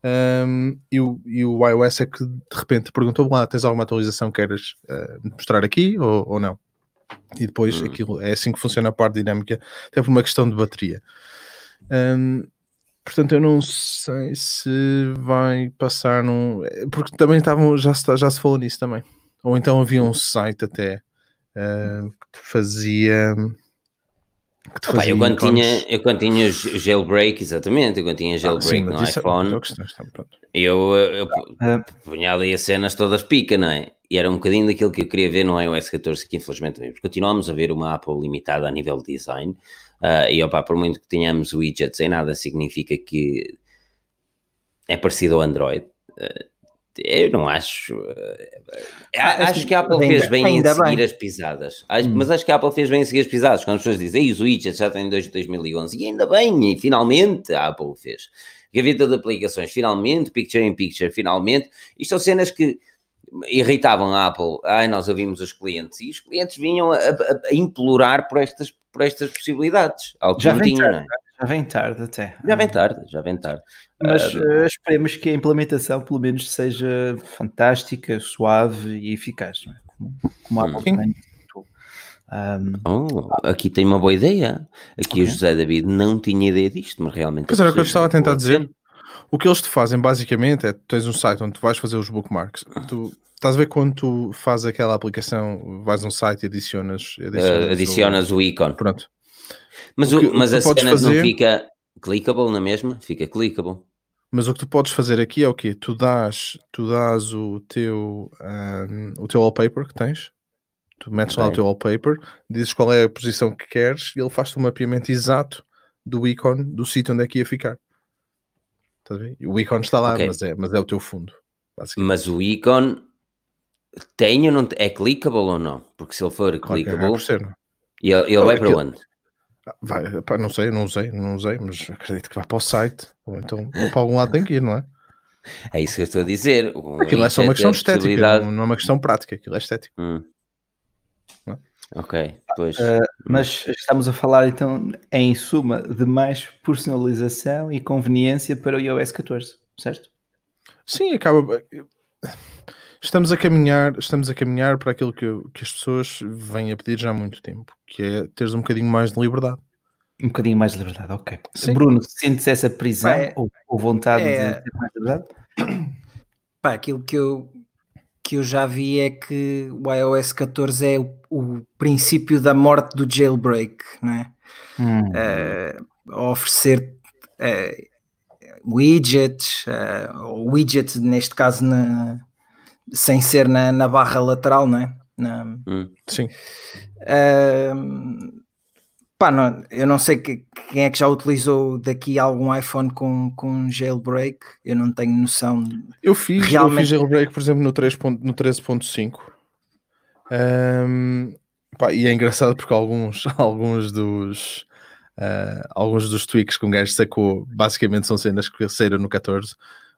Speaker 3: Um, e, o, e o iOS é que de repente perguntou lá: tens alguma atualização que queres uh, mostrar aqui ou, ou não? E depois hum. aquilo é assim que funciona a parte dinâmica, até por uma questão de bateria. Um, portanto, eu não sei se vai passar num. Porque também estavam, já se, já se falou nisso também. Ou então havia um site até uh, que fazia.
Speaker 1: Que Opa, eu, quando tinha, eu quando tinha jailbreak, exatamente, eu quando tinha jailbreak ah, sim, no é iPhone, é eu, eu, eu ah. punha ali as cenas todas pica, não é? E era um bocadinho daquilo que eu queria ver no iOS 14, que infelizmente vemos. Continuamos a ver uma Apple limitada a nível de design, uh, e opa, por muito que tenhamos widgets em nada, significa que é parecido ao Android. Uh, eu não acho. Uh, acho que a Apple fez bem em seguir bem. as pisadas. Acho, hum. Mas acho que a Apple fez bem em seguir as pisadas. Quando as pessoas dizem, os widgets já têm desde 2011, e ainda bem, e finalmente a Apple fez. Gaveta de aplicações, finalmente, Picture in Picture, finalmente. Isto são cenas que irritavam a Apple. Ai, nós ouvimos os clientes e os clientes vinham a, a, a implorar por estas, por estas possibilidades.
Speaker 4: Algo já, vem tarde, é? já vem tarde até.
Speaker 1: Já vem tarde, já vem tarde.
Speaker 4: Mas uh, esperemos que a implementação pelo menos seja fantástica, suave e eficaz, é? como, como a Apple tem.
Speaker 1: Um, oh, aqui tem uma boa ideia. Aqui okay. o José David não tinha ideia disto, mas realmente.
Speaker 3: Pois era o que eu estava a tentar dizer. O que eles te fazem basicamente é: tu tens um site onde tu vais fazer os bookmarks. Tu estás a ver quando tu fazes aquela aplicação, vais a um site e adicionas.
Speaker 1: Adicionas, uh, adicionas o... o ícone.
Speaker 3: Pronto.
Speaker 1: Mas, o, que, mas o a cena fazer... não fica clickable na mesma? Fica clickable.
Speaker 3: Mas o que tu podes fazer aqui é o quê? Tu dás, tu dás o teu, um, o teu wallpaper que tens, tu metes okay. lá o teu wallpaper, dizes qual é a posição que queres e ele faz-te um mapeamento exato do ícone do sítio onde é que ia ficar. O ícone está lá, okay. mas, é, mas é o teu fundo.
Speaker 1: Mas o ícone tem ou não é clickable ou não? Porque se ele for claro clickable, é ser, e ele, ele vai para onde?
Speaker 3: Ah, vai, pá, não sei, não usei, não usei, mas acredito que vai para o site, ou então ou para algum lado tem que ir, não é?
Speaker 1: É isso que eu estou a dizer.
Speaker 3: Aquilo é só uma questão estética, não é uma questão prática, aquilo é estético.
Speaker 1: Hum. Ok, pois.
Speaker 4: Uh, mas estamos a falar então, em suma, de mais personalização e conveniência para o iOS 14, certo?
Speaker 3: Sim, acaba. Estamos a caminhar, estamos a caminhar para aquilo que, que as pessoas vêm a pedir já há muito tempo, que é teres um bocadinho mais de liberdade.
Speaker 4: Um bocadinho mais de liberdade, ok. Sim. Bruno, sentes essa prisão Pai, ou, ou, vontade é... de ter mais liberdade?
Speaker 2: Pá, aquilo que eu, que eu já vi é que o iOS 14 é o, o princípio da morte do jailbreak, né? Hum. Uh, oferecer uh, widgets, uh, ou widgets neste caso na, sem ser na, na barra lateral, né? Na,
Speaker 3: hum. Sim.
Speaker 2: Uh, Pá, não, eu não sei que, quem é que já utilizou daqui algum iPhone com, com jailbreak, eu não tenho noção.
Speaker 3: Eu fiz, realmente... eu fiz jailbreak, por exemplo, no, 3. no 13.5. Um, e é engraçado porque alguns, alguns dos uh, alguns dos tweaks que um gajo sacou basicamente são cenas que saíram no 14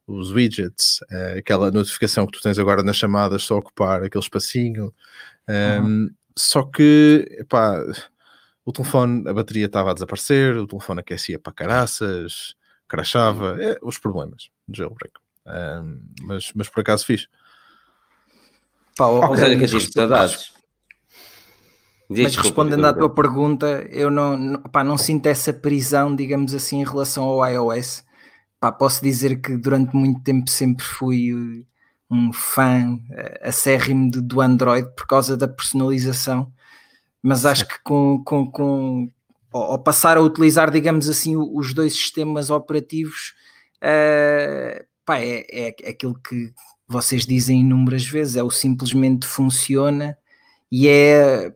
Speaker 3: os widgets, uh, aquela notificação que tu tens agora nas chamadas só ocupar aquele espacinho um, uhum. só que, pá, o telefone, a bateria estava a desaparecer, o telefone aquecia para caraças, crachava, é, os problemas do jailbreak. Um, mas, mas por acaso fiz.
Speaker 1: Pá, okay, que tive saudades.
Speaker 2: Mas respondendo à tua pergunta, eu não, não, pá, não sinto essa prisão, digamos assim, em relação ao iOS. Pá, posso dizer que durante muito tempo sempre fui um fã eh, acérrimo do Android por causa da personalização, mas acho que com, com, com ao passar a utilizar, digamos assim, os dois sistemas operativos, uh, pá, é, é aquilo que vocês dizem inúmeras vezes, é o simplesmente funciona e é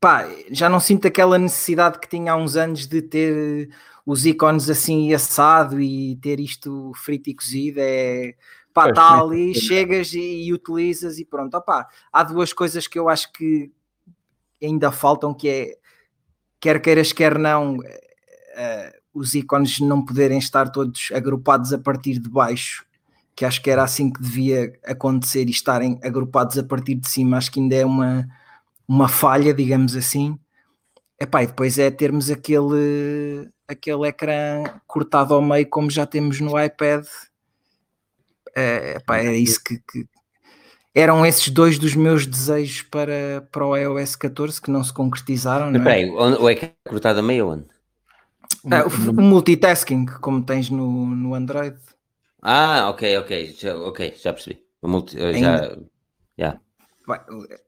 Speaker 2: pá, já não sinto aquela necessidade que tinha há uns anos de ter os ícones assim assado e ter isto frito e cozido, é pá, está ali, chegas e, e, utilizas e pronto. Opá, há duas coisas que eu acho que ainda faltam, que é quer queiras, quer não, uh, os ícones não poderem estar todos agrupados a partir de baixo, que acho que era assim que devia acontecer e estarem agrupados a partir de cima, acho que ainda é uma, uma falha, digamos assim. Epá, e depois é termos aquele, aquele ecrã cortado ao meio como já temos no iPad é, pá, era isso que, que, eram esses dois dos meus desejos para, para o iOS 14 que não se concretizaram. Não
Speaker 1: é? o ecrã cortado a meio onde?
Speaker 2: Ah, o, o, multitasking, como tens no, no Android.
Speaker 1: Ah, ok, ok, já, ok, já percebi. O multi, já, já.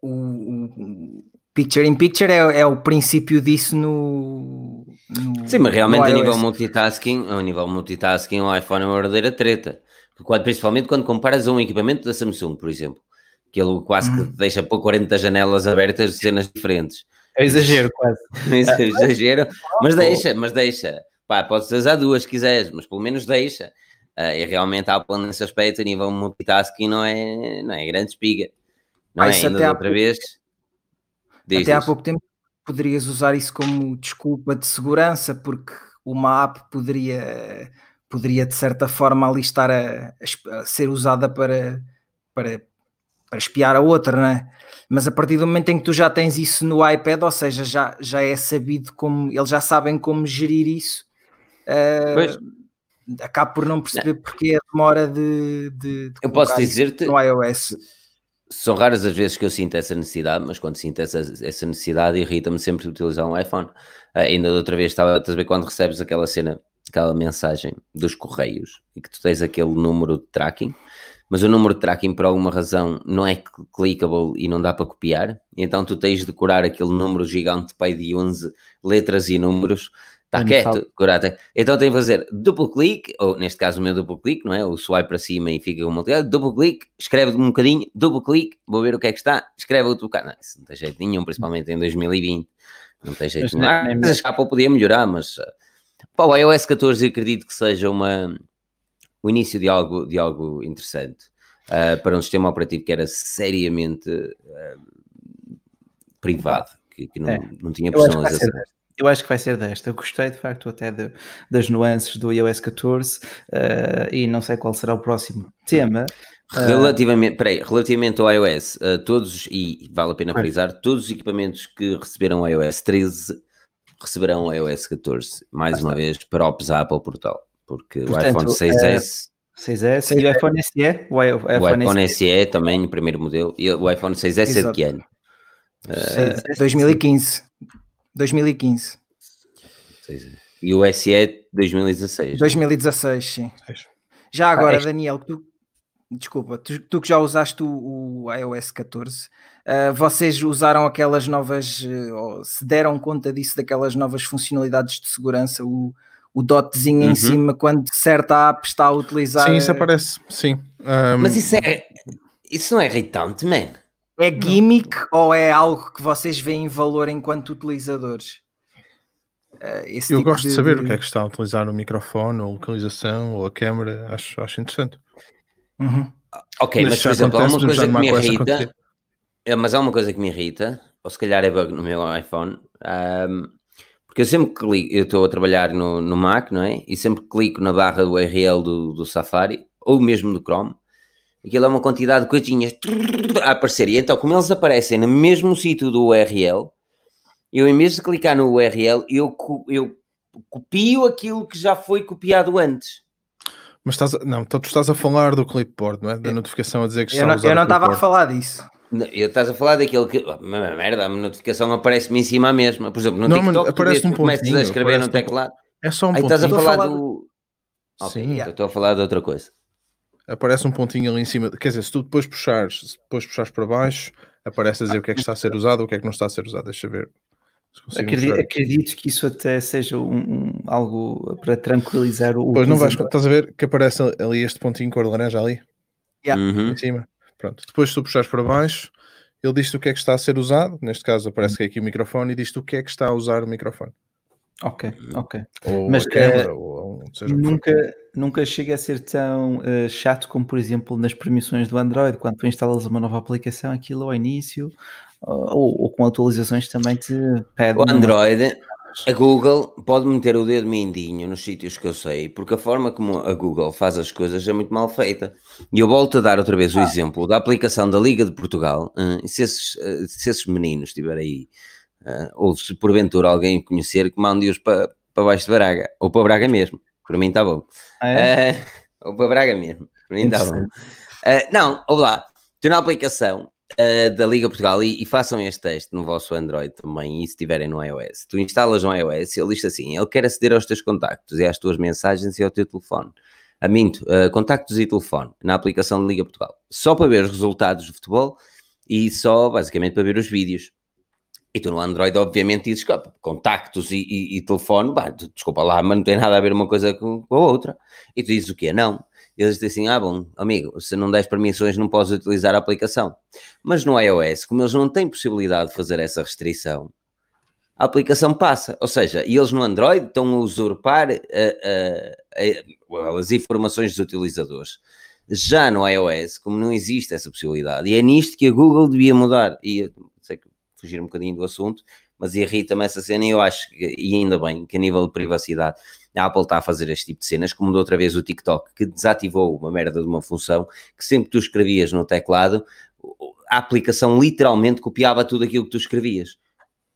Speaker 2: O, o, Picture in Picture é, é, o princípio disso no,
Speaker 1: no Sim, mas realmente a nível multitasking, a nível multitasking o iPhone é uma verdadeira treta. Quando, principalmente quando comparas a um equipamento da Samsung, por exemplo, que ele quase que hum. deixa por 40 janelas abertas de cenas diferentes.
Speaker 4: É exagero, quase.
Speaker 1: é exagero, mas deixa, mas deixa. Pá, podes usar duas se quiseres, mas pelo menos deixa. Uh, e realmente a Apple nesse aspecto, a nível multitasking, não é, não é grande espiga. Não ah, é? Ainda outra vez.
Speaker 2: Até há pouco tempo poderias usar isso como desculpa de segurança, porque uma app poderia poderia de certa forma ali estar a, a, ser usada para, para, para espiar a outra, não é? Mas a partir do momento em que tu já tens isso no iPad, ou seja, já, já é sabido como, eles já sabem como gerir isso, uh, acabo por não perceber não. porque a demora de, de, de
Speaker 1: Eu posso dizer-te
Speaker 2: no iOS.
Speaker 1: São raras as vezes que eu sinto essa necessidade, mas quando sinto essa, essa necessidade, irrita-me sempre utilizar um iPhone. Uh, ainda outra vez estava a saber quando recebes aquela cena aquela mensagem dos correios e que tu tens aquele número de tracking, mas o número de tracking por alguma razão não é clickable e não dá para copiar, então tu tens de decorar aquele número gigante pai de 11 letras e números, está quieto, corata. Então tem que fazer duplo clique, ou neste caso o meu duplo clique, não é? O swipe para cima e fica uma duplo clique, escreve um bocadinho, duplo clique, vou ver o que é que está, escreve outro bocado. Não, isso não tem jeito nenhum, principalmente em 2020. Não tem jeito nenhum. Ah, mas a Apple podia melhorar, mas Pá, o iOS 14 acredito que seja uma, o início de algo, de algo interessante uh, para um sistema operativo que era seriamente uh, privado, que, que não, é. não tinha personalização.
Speaker 4: Eu acho que vai ser desta. Eu gostei de facto até de, das nuances do iOS 14 uh, e não sei qual será o próximo tema.
Speaker 1: Relativamente, peraí, relativamente ao iOS, uh, todos, e vale a pena frisar, todos os equipamentos que receberam o iOS 13 receberão o iOS 14, mais uma vez, para o Apple Portal, porque Portanto, o iPhone 6S...
Speaker 4: É... 6S e o iPhone SE?
Speaker 1: O iPhone, o iPhone SE também, o primeiro modelo, e o iPhone 6S Exato. é de que ano?
Speaker 2: Uh, 2015. 2015.
Speaker 1: E o SE 2016.
Speaker 2: 2016, sim. Já agora, ah, Daniel, tu, desculpa, tu, tu, que já usaste o, o iOS 14, Uh, vocês usaram aquelas novas, uh, ou se deram conta disso, daquelas novas funcionalidades de segurança, o, o dotzinho uhum. em cima, quando certa app está a utilizar.
Speaker 3: Sim, isso aparece, sim.
Speaker 1: Um... Mas isso é. Isso não é irritante, man.
Speaker 2: É gimmick não. ou é algo que vocês veem valor enquanto utilizadores?
Speaker 3: Uh, Eu tipo gosto de, de saber de... o que é que está a utilizar o microfone, ou a localização, ou a câmera, acho, acho interessante.
Speaker 1: Uhum. Ok, mas, mas por exemplo, há uma coisa que me irrita. É, mas há uma coisa que me irrita, ou se calhar é bug no meu iPhone, um, porque eu sempre clico, eu estou a trabalhar no, no Mac, não é? E sempre clico na barra do URL do, do Safari, ou mesmo do Chrome, aquilo é uma quantidade de coisinhas a aparecer. E então, como eles aparecem no mesmo sítio do URL, eu em vez de clicar no URL, eu, eu copio aquilo que já foi copiado antes.
Speaker 3: Mas estás a, não, então tu estás a falar do clipboard, não é? Da notificação a dizer que
Speaker 2: está eu não, Eu não estava a falar disso.
Speaker 1: Eu estás a falar daquele que. Oh, merda, a notificação aparece-me em cima mesma. Por exemplo, no não, TikTok,
Speaker 3: aparece um
Speaker 1: começas a escrever no teclado.
Speaker 3: É só um
Speaker 1: Aí estás a falar, do. Ok, Sim, então estou a falar de outra coisa.
Speaker 3: Aparece um pontinho ali em cima. Quer dizer, se tu depois puxares, depois puxares para baixo, aparece a dizer o que é que está a ser usado ou o que é que não está a ser usado. Deixa ver.
Speaker 4: Acredito, acredito, que isso até seja um, um, algo para tranquilizar o.
Speaker 3: Pois não vais, estás a ver que aparece ali este pontinho cor laranja ali?
Speaker 1: Yeah. Uhum.
Speaker 3: Em cima. Pronto. Depois, se tu puxares para baixo, ele diz-te o que é que está a ser usado. Neste caso, aparece que é aqui o microfone e diz-te o que é que está a usar o microfone.
Speaker 4: Ok, ok.
Speaker 3: Ou Mas câmera, uh, ou,
Speaker 4: nunca, nunca chega a ser tão uh, chato como, por exemplo, nas permissões do Android, quando tu instalas uma nova aplicação, aquilo ao início, ou, ou com atualizações também te pede.
Speaker 1: O Android, a Google pode meter o dedo mindinho nos sítios que eu sei, porque a forma como a Google faz as coisas é muito mal feita. E eu volto a dar outra vez o ah. exemplo da aplicação da Liga de Portugal. Uh, se, esses, uh, se esses meninos estiverem aí, uh, ou se porventura alguém conhecer, que mande-os para, para baixo de Braga, ou para Braga mesmo. Para mim está bom.
Speaker 4: Ah, é?
Speaker 1: ou para Braga mesmo. Para mim está bom. não, ou lá, tem na aplicação uh, da Liga Portugal e, e, façam este teste no vosso Android também e se tiverem no iOS. Tu instalas no iOS e ele diz assim: ele quer aceder aos teus contactos e às tuas mensagens e ao teu telefone. Aminto, uh, contactos e telefone na aplicação de Liga Portugal. Só para ver os resultados do futebol e só basicamente para ver os vídeos. E tu no Android, obviamente, dizes contactos e, e, e telefone, bah, desculpa lá, mas não tem nada a ver uma coisa com, com a outra. E tu dizes o quê? Não eles dizem assim: ah, bom, amigo, se não des permissões, não podes utilizar a aplicação. Mas no iOS, como eles não têm possibilidade de fazer essa restrição, a aplicação passa. Ou seja, eles no Android estão a usurpar uh, uh, uh, as informações dos utilizadores. Já no iOS, como não existe essa possibilidade, e é nisto que a Google devia mudar. E sei que fugir um bocadinho do assunto, mas irrita-me essa cena e eu acho, que, e ainda bem, que a nível de privacidade a Apple está a fazer este tipo de cenas, como da outra vez o TikTok, que desativou uma merda de uma função que sempre que tu escrevias no teclado, a aplicação literalmente copiava tudo aquilo que tu escrevias.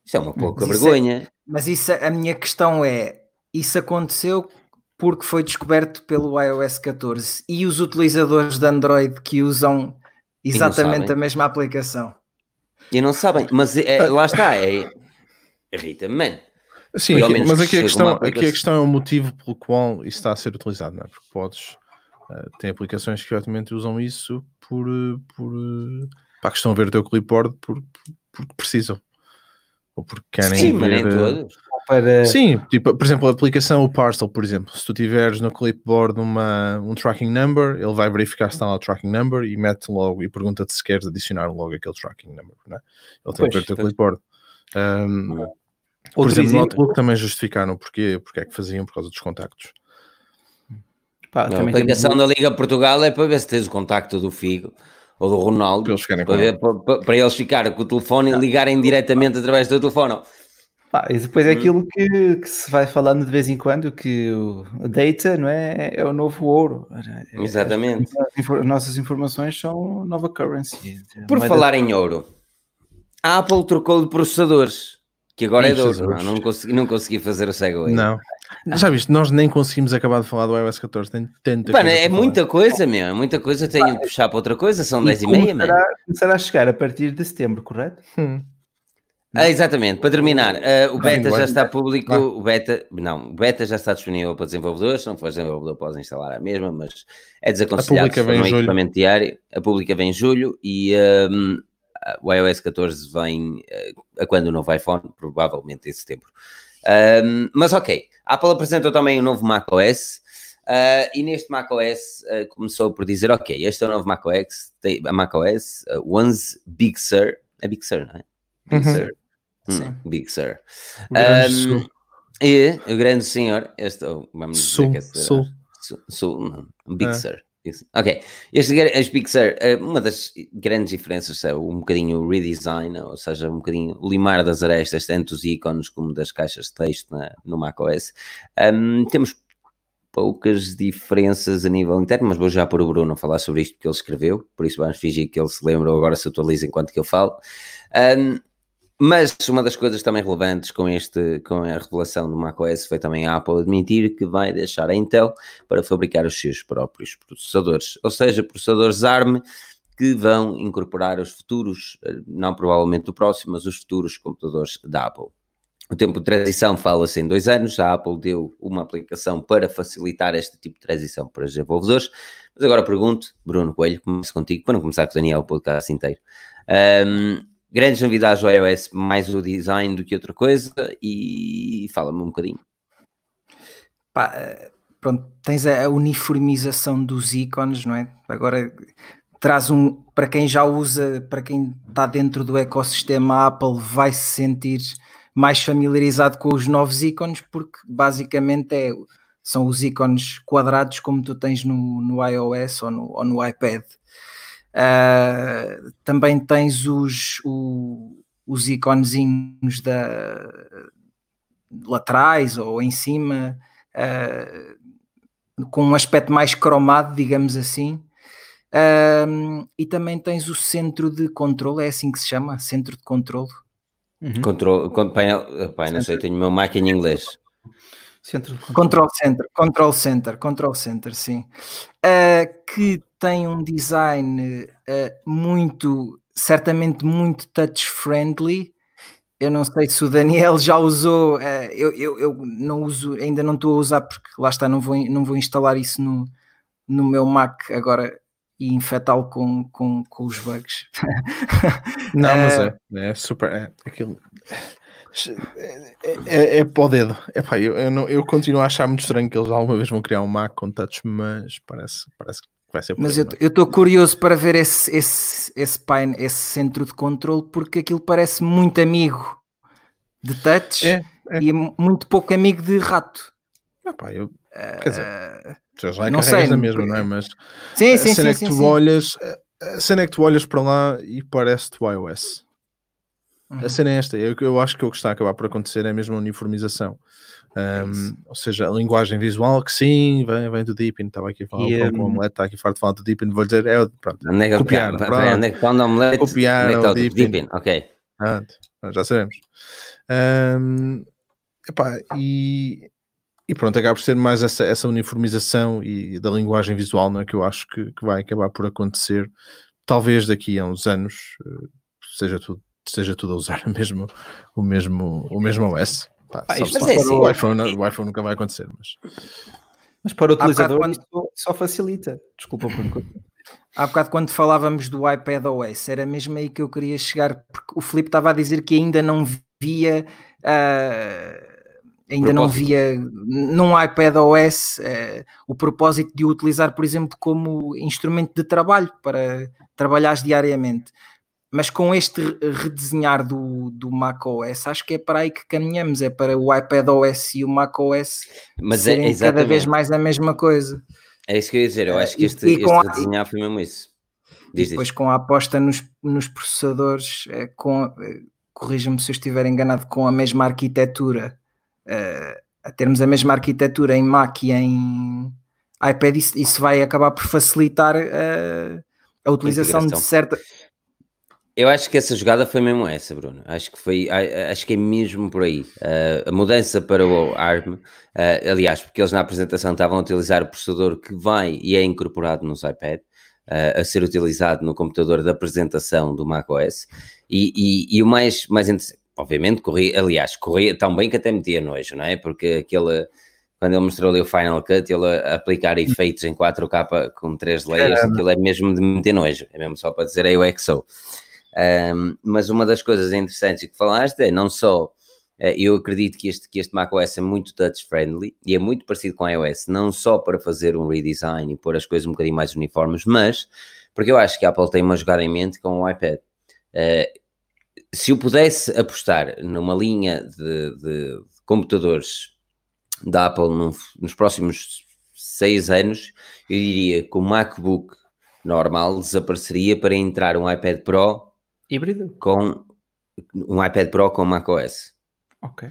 Speaker 1: Isso é uma pouca mas vergonha.
Speaker 2: É, mas isso, a minha questão é, isso aconteceu porque foi descoberto pelo iOS 14 e os utilizadores de Android que usam exatamente a mesma aplicação.
Speaker 1: E não sabem, mas é, lá está, é, irrita-me, man.
Speaker 3: Sim, aqui, mas aqui a, questão, aqui a questão é o motivo pelo qual isso está a ser utilizado, não é? Porque podes. Uh, tem aplicações que obviamente usam isso por, eh, por uh, para que estão a ver o teu clipboard por, porque precisam. Ou porque querem
Speaker 1: Sim,
Speaker 3: ver.
Speaker 1: Mas nem
Speaker 3: Para... Sim, tipo, por exemplo, a aplicação o Parcel, por exemplo, se tu tiveres no clipboard uma, um tracking number, ele vai verificar se está lá o tracking number e mete logo e pergunta-te se queres adicionar logo aquele tracking number, não é? Ele tem a ver o teu clipboard. Um, por Outro exemplo, no Outlook também justificaram porquê, porque é que faziam por causa dos contactos.
Speaker 1: Pá, a aplicação da Liga Portugal é para ver se tens o contacto do Figo ou do Ronaldo, para eles ficarem, para, ver, para, para eles ficarem com o telefone e ligarem diretamente através do telefone.
Speaker 4: Pá, e depois é hum. aquilo que, que, se vai falando de vez em quando, que o data não é, é o novo ouro.
Speaker 1: É, Exatamente.
Speaker 4: As, nossas informações são nova currency.
Speaker 1: Por falar em ouro, a Apple trocou de processadores. Que agora é 12, não, não, consegui, não consegui fazer o segue
Speaker 3: Não. Já viste, nós nem conseguimos acabar de falar do iOS 14, tem tanta
Speaker 1: Mano, é muita coisa, meu, é muita coisa, tenho de puxar para outra coisa, são 10 e, meia, mano.
Speaker 4: Começará a chegar a partir de setembro, correto? Hum.
Speaker 1: Ah, exatamente, para terminar, uh, o beta já está público, o beta, não, o beta já está disponível para desenvolvedores, se não for desenvolvedor podes instalar a mesma, mas é desaconselhado, a pública vem em julho. diário, a pública vem em julho e um, o iOS 14 vem uh, a quando o novo iPhone, provavelmente em setembro. Um, mas ok, a Apple apresentou também o novo macOS. Uh, e neste macOS uh, começou por dizer: Ok, este é o novo macOS, tem, a macOS uh, One's Big Sur. É Big Sur, não é? Big uhum. Sur. Hum, Big Sur. Um, e o grande senhor, este, oh, vamos dizer que é Sul. Sul, Big é. Sur. Ok. Este, as Pixar, eh, uma das grandes diferenças é um bocadinho o redesign, ou seja, um bocadinho limar das arestas, tanto dos ícones como das caixas de texto na, no macOS. Um, temos poucas diferenças a nível interno, mas vou já pôr o Bruno falar sobre isto que ele escreveu, por isso vamos fingir que ele se lembra ou agora se atualiza enquanto que eu falo. Um, mas uma das coisas também relevantes com, este, com a revelação do macOS foi também a Apple admitir que vai deixar a Intel para fabricar os seus próprios processadores, ou seja, processadores ARM que vão incorporar os futuros, não provavelmente o próximo, mas os futuros computadores da Apple. O tempo de transição fala-se em dois anos, a Apple deu uma aplicação para facilitar este tipo de transição para os desenvolvedores, mas agora pergunto, Bruno Coelho, começo contigo, para não começar com o Daniel o podcast inteiro. Um, grandes novidades do iOS, mais o design do que outra coisa, e fala-me um bocadinho.
Speaker 2: Pá, eh, pronto, tens a uniformização dos ícones, não é? Agora traz um, para quem já usa, para quem está dentro do ecossistema Apple, vai se sentir mais familiarizado com os novos ícones, porque basicamente é, são os ícones quadrados como tu tens no, no iOS ou no, ou no iPad. Uh, também tens os, o, os iconezinhos da, laterais ou em cima, uh, com um aspecto mais cromado, digamos assim. Uh, e também tens o centro de controle, é assim que se chama? Centro de controle.
Speaker 1: Uhum. Control, pai, pai, não sei, tenho o meu Mac em inglês.
Speaker 2: Centro de control Center, Control Center, Control Center, sim. Uh, que tem um design uh, muito, certamente muito touch friendly. Eu não sei se o Daniel já usou, uh, eu, eu, eu, não uso, ainda não estou a usar porque lá está, não vou, não vou instalar isso no, no meu Mac agora e infectá-lo com, com, com os bugs.
Speaker 3: não, mas é, é super. É, aquilo, é, é, é para o dedo. Epá, eu, eu, não, eu continuo a achar muito estranho que eles alguma vez vão criar um Mac com touch, mas parece, parece que vai ser.
Speaker 2: Mas eu estou curioso para ver esse, esse, esse, pain, esse centro de controle, porque aquilo parece muito amigo de touch é, é. e muito pouco amigo de rato.
Speaker 3: Epá, eu, quer dizer, uh, já não sei, na mesma, não é? Mas sim, sim, a cena sim, é que tu sim, olhas, a cena é que tu olhas para lá e parece-te o iOS. Uhum. A cena é esta, eu, eu acho que o que está a acabar por acontecer é mesmo a uniformização. Um, ou seja, a linguagem visual que sim, vem, vem do Deepin, estava aqui a falar yeah. com o Omelete, está aqui farto de falar do Deepin, vou dizer, é pronto,
Speaker 1: é copiar, pronto, onde é que está o Omelete,
Speaker 3: copiar
Speaker 1: é
Speaker 3: o Deepin.
Speaker 1: Deepin, ok.
Speaker 3: Pronto, já sabemos. Um, epá, e, e pronto, acaba por ser mais essa, essa uniformização e da linguagem visual né, que eu acho que, que vai acabar por acontecer, talvez daqui a uns anos, uh, seja tudo esteja tudo a usar o mesmo, o mesmo, o mesmo OS. Pá, ah, mas é assim, o, iPhone, o iPhone nunca vai acontecer, mas.
Speaker 4: Mas para o utilizador quando... só facilita. Desculpa por
Speaker 2: Há bocado quando falávamos do iPad OS, era mesmo aí que eu queria chegar, porque o Filipe estava a dizer que ainda não via uh, ainda não via num iPad OS uh, o propósito de o utilizar, por exemplo, como instrumento de trabalho para trabalhar diariamente mas com este redesenhar do, do macOS, acho que é para aí que caminhamos, é para o iPadOS e o macOS mas é serem é, cada vez mais a mesma coisa.
Speaker 1: É isso que eu ia dizer, eu acho que este, este a, redesenhar foi mesmo isso.
Speaker 2: Diz, depois diz. com a aposta nos, nos processadores, é, com, é, corrija-me se eu estiver enganado, com a mesma arquitetura, é, a termos a mesma arquitetura em Mac e em iPad, isso, isso vai acabar por facilitar a, a utilização de certa
Speaker 1: eu acho que essa jogada foi mesmo essa, Bruno. Acho que foi, acho que é mesmo por aí. Uh, a mudança para o ARM, uh, aliás, porque eles na apresentação estavam a utilizar o processador que vai e é incorporado nos iPad, uh, a ser utilizado no computador da apresentação do macOS. E, e, e o mais, mais obviamente, corria, aliás, corria tão bem que até metia nojo, não é? Porque aquele quando ele mostrou ali o Final Cut, ele a aplicar efeitos em 4K com 3 layers, aquilo é mesmo de meter nojo, é mesmo só para dizer aí o XO. Um, mas uma das coisas interessantes que falaste é não só uh, eu acredito que este, que este macOS é muito touch friendly e é muito parecido com o iOS, não só para fazer um redesign e pôr as coisas um bocadinho mais uniformes, mas porque eu acho que a Apple tem uma jogada em mente com o iPad. Uh, se eu pudesse apostar numa linha de, de, de computadores da Apple no, nos próximos seis anos, eu diria que o MacBook normal desapareceria para entrar um iPad Pro
Speaker 4: Híbrido?
Speaker 1: Com um iPad Pro com macOS.
Speaker 4: Ok,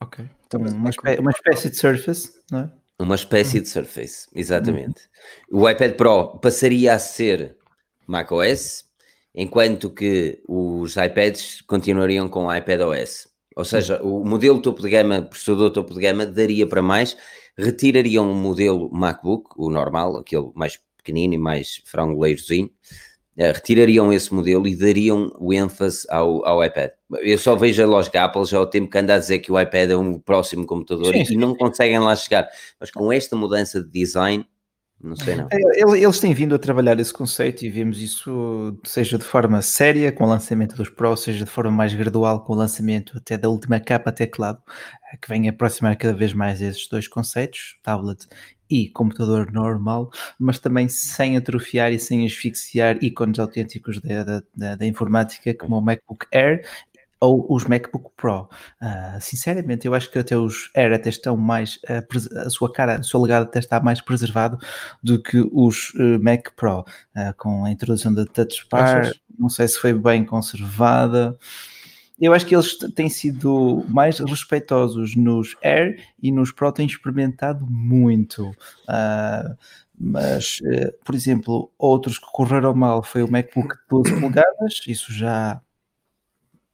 Speaker 4: ok. Então, uma, espé uma espécie de Surface, não é?
Speaker 1: Uma espécie de Surface, exatamente. O iPad Pro passaria a ser macOS, enquanto que os iPads continuariam com o iPadOS. Ou seja, o modelo topo de gama, processador topo de gama, daria para mais, retirariam o modelo MacBook, o normal, aquele mais pequenino e mais frangoleirozinho, retirariam esse modelo e dariam o ênfase ao, ao iPad. Eu só vejo a lógica Apple já há o tempo que anda a dizer que o iPad é um próximo computador sim, sim. e não conseguem lá chegar. Mas com esta mudança de design, não sei não. É,
Speaker 4: eles têm vindo a trabalhar esse conceito e vemos isso seja de forma séria com o lançamento dos Pro, seja de forma mais gradual com o lançamento até da última capa teclado, eh, que vem aproximar cada vez mais esses dois conceitos, tablet e computador normal, mas também sem atrofiar e sem asfixiar ícones autênticos da, da, da informática como o MacBook Air ou os MacBook Pro. Uh, sinceramente, eu acho que até os Air até estão mais, uh, a sua cara, o seu legado até está mais preservado do que os uh, Mac Pro, com a introdução da Touch Bar, não sei se foi bem conservada. Eu acho que eles têm sido mais respeitosos nos Air e nos Pro têm experimentado muito. mas, por exemplo, outros que correram mal foi o MacBook 12 polegadas, isso já